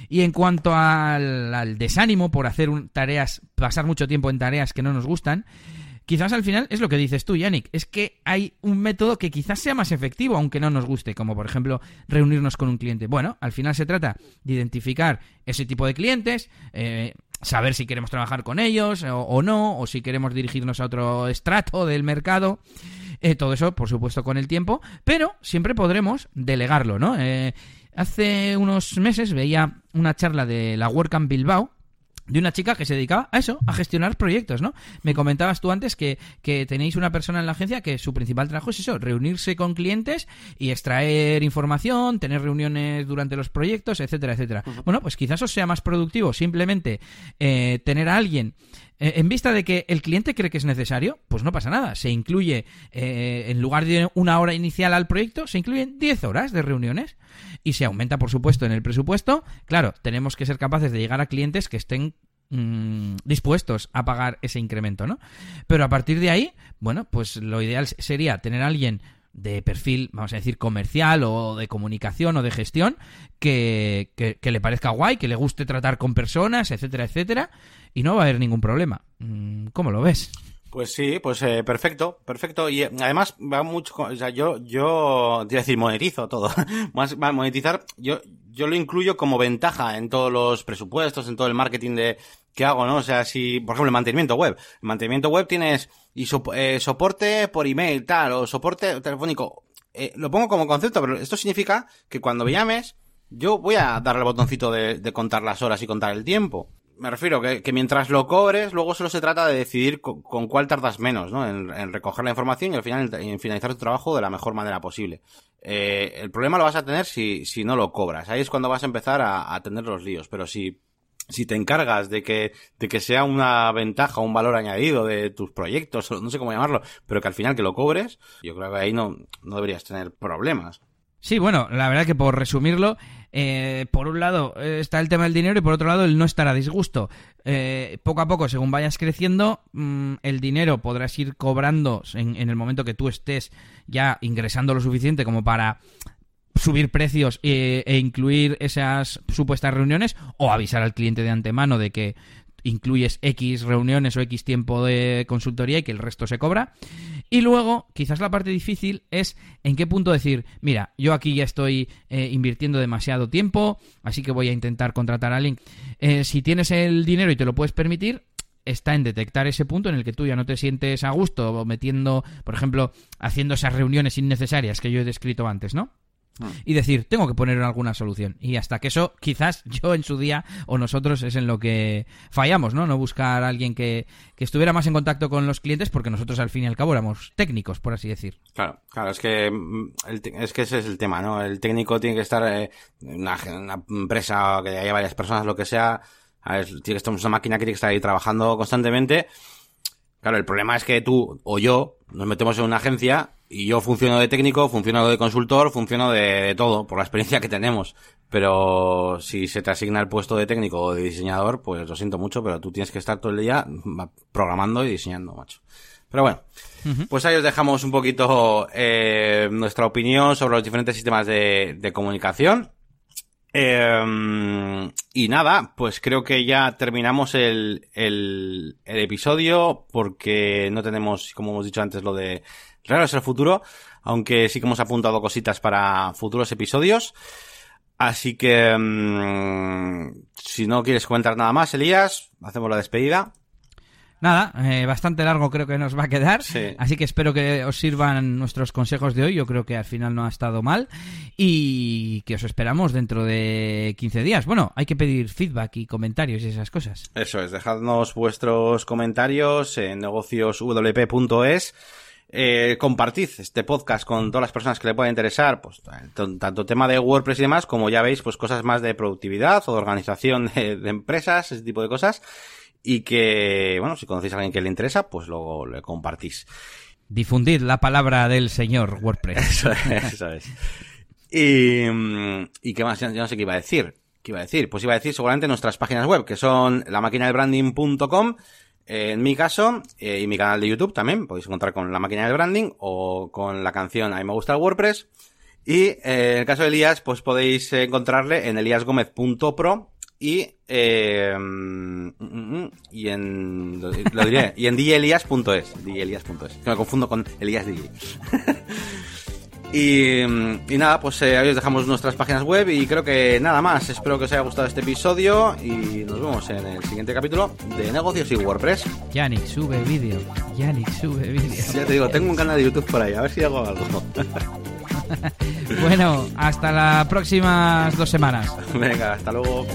Y en cuanto al, al desánimo por hacer un, tareas, pasar mucho tiempo en tareas que no nos gustan, quizás al final es lo que dices tú, Yannick, es que hay un método que quizás sea más efectivo, aunque no nos guste, como por ejemplo reunirnos con un cliente. Bueno, al final se trata de identificar ese tipo de clientes, eh, saber si queremos trabajar con ellos o, o, no, o si queremos dirigirnos a otro estrato del mercado. Eh, todo eso, por supuesto, con el tiempo, pero siempre podremos delegarlo, ¿no? Eh, hace unos meses veía una charla de la WordCamp Bilbao de una chica que se dedicaba a eso, a gestionar proyectos, ¿no? Me comentabas tú antes que, que tenéis una persona en la agencia que su principal trabajo es eso, reunirse con clientes y extraer información, tener reuniones durante los proyectos, etcétera, etcétera. Uh -huh. Bueno, pues quizás os sea más productivo simplemente eh, tener a alguien eh, en vista de que el cliente cree que es necesario, pues no pasa nada. Se incluye, eh, en lugar de una hora inicial al proyecto, se incluyen 10 horas de reuniones y se aumenta, por supuesto, en el presupuesto. Claro, tenemos que ser capaces de llegar a clientes que estén mmm, dispuestos a pagar ese incremento, ¿no? Pero a partir de ahí, bueno, pues lo ideal sería tener a alguien de perfil, vamos a decir, comercial o de comunicación o de gestión, que, que, le parezca guay, que le guste tratar con personas, etcétera, etcétera, y no va a haber ningún problema. Mm, ¿Cómo lo ves? Pues sí, pues eh, perfecto, perfecto. Y eh, además va mucho, o sea, yo, yo, te decir, monetizo todo. Más, monetizar, yo, yo lo incluyo como ventaja en todos los presupuestos, en todo el marketing de, que hago, ¿no? O sea, si, por ejemplo, el mantenimiento web. El mantenimiento web tienes, y eh, soporte por email, tal, o soporte telefónico. lo pongo como concepto, pero esto significa que cuando me llames, yo voy a darle el botoncito de, de contar las horas y contar el tiempo me refiero que, que, mientras lo cobres, luego solo se trata de decidir con, cuál tardas menos, ¿no? En, recoger la información y al final en, finalizar tu trabajo de la mejor manera posible. Eh, el problema lo vas a tener si, si no lo cobras. Ahí es cuando vas a empezar a, a tener los líos. Pero si, si te encargas de que, de que sea una ventaja, un valor añadido de tus proyectos, no sé cómo llamarlo, pero que al final que lo cobres, yo creo que ahí no, no deberías tener problemas. Sí, bueno, la verdad que por resumirlo, eh, por un lado eh, está el tema del dinero y por otro lado el no estar a disgusto. Eh, poco a poco, según vayas creciendo, mm, el dinero podrás ir cobrando en, el momento que tú estés ya ingresando lo suficiente como para subir precios e, e incluir esas supuestas reuniones o avisar al cliente de antemano de que incluyes X reuniones o X tiempo de consultoría y que el resto se cobra. Y luego, quizás la parte difícil es en qué punto decir, mira, yo aquí ya estoy eh, invirtiendo demasiado tiempo, así que voy a intentar contratar a alguien. Eh, si tienes el dinero y te lo puedes permitir, está en detectar ese punto en el que tú ya no te sientes a gusto metiendo, por ejemplo, haciendo esas reuniones innecesarias que yo he descrito antes, ¿no? Mm. y decir, tengo que poner alguna solución. Y hasta que eso, quizás yo en su día o nosotros es en lo que fallamos, ¿no? No buscar a alguien que, estuviera más en contacto con los clientes porque nosotros al fin y al cabo éramos técnicos, por así decir. Claro, claro, es que, mm, es que ese es el tema, ¿no? El técnico tiene que estar en eh, una, una, empresa que haya varias personas, lo que sea, tiene que estar una máquina que tiene que estar ahí trabajando constantemente. Claro, el problema es que tú o yo nos metemos en una agencia y yo funciono de técnico, funciono de consultor, funciono de, todo, por la experiencia que tenemos. Pero si se te asigna el puesto de técnico o de diseñador, pues lo siento mucho, pero tú tienes que estar todo el día programando y diseñando, macho. Pero bueno, pues ahí os dejamos un poquito eh, nuestra opinión sobre los diferentes sistemas de, de comunicación. Eh, y nada, pues creo que ya terminamos el, el, el episodio porque no tenemos, como hemos dicho antes, lo de Raro es el futuro, aunque sí que hemos apuntado cositas para futuros episodios. Así que, mm, si no quieres comentar nada más, Elías, hacemos la despedida. Nada, eh, bastante largo creo que nos va a quedar, así que espero que os sirvan nuestros consejos de hoy, yo creo que al final no ha estado mal y que os esperamos dentro de 15 días. Bueno, hay que pedir feedback y comentarios y esas cosas. Eso es, dejadnos vuestros comentarios en negocioswp.es eh, compartid este podcast con todas las personas que le pueda interesar, pues tanto tema de WordPress y demás, como ya veis, pues cosas más de productividad o de organización de, empresas, ese tipo de cosas, y que, bueno, si conocéis a alguien que le interesa, pues luego le compartís. Difundid la palabra del señor WordPress. Eso es, Y, y qué más, yo no sé qué iba a decir. ¿Qué iba a decir? Pues iba a decir seguramente nuestras páginas web, que son la en mi caso, eh, y mi canal de YouTube también, podéis encontrar con la máquina de branding o con la canción A mí me gusta el WordPress. Y eh, en el caso de Elías, pues podéis encontrarle en eliasgomez.pro y, eh, y en, lo, diré, y en djelias.es, djelias.es, me confundo con Elías DJ. Y, y, nada, pues eh, ahí os dejamos nuestras páginas web y creo que nada más. Espero que os haya gustado este episodio y nos vemos en el siguiente capítulo de negocios y WordPress. Yannick sube vídeo. Yannick sube vídeo. Ya te digo, tengo un canal de YouTube por ahí, a ver si hago algo. bueno, hasta las próximas dos semanas. Venga, hasta luego.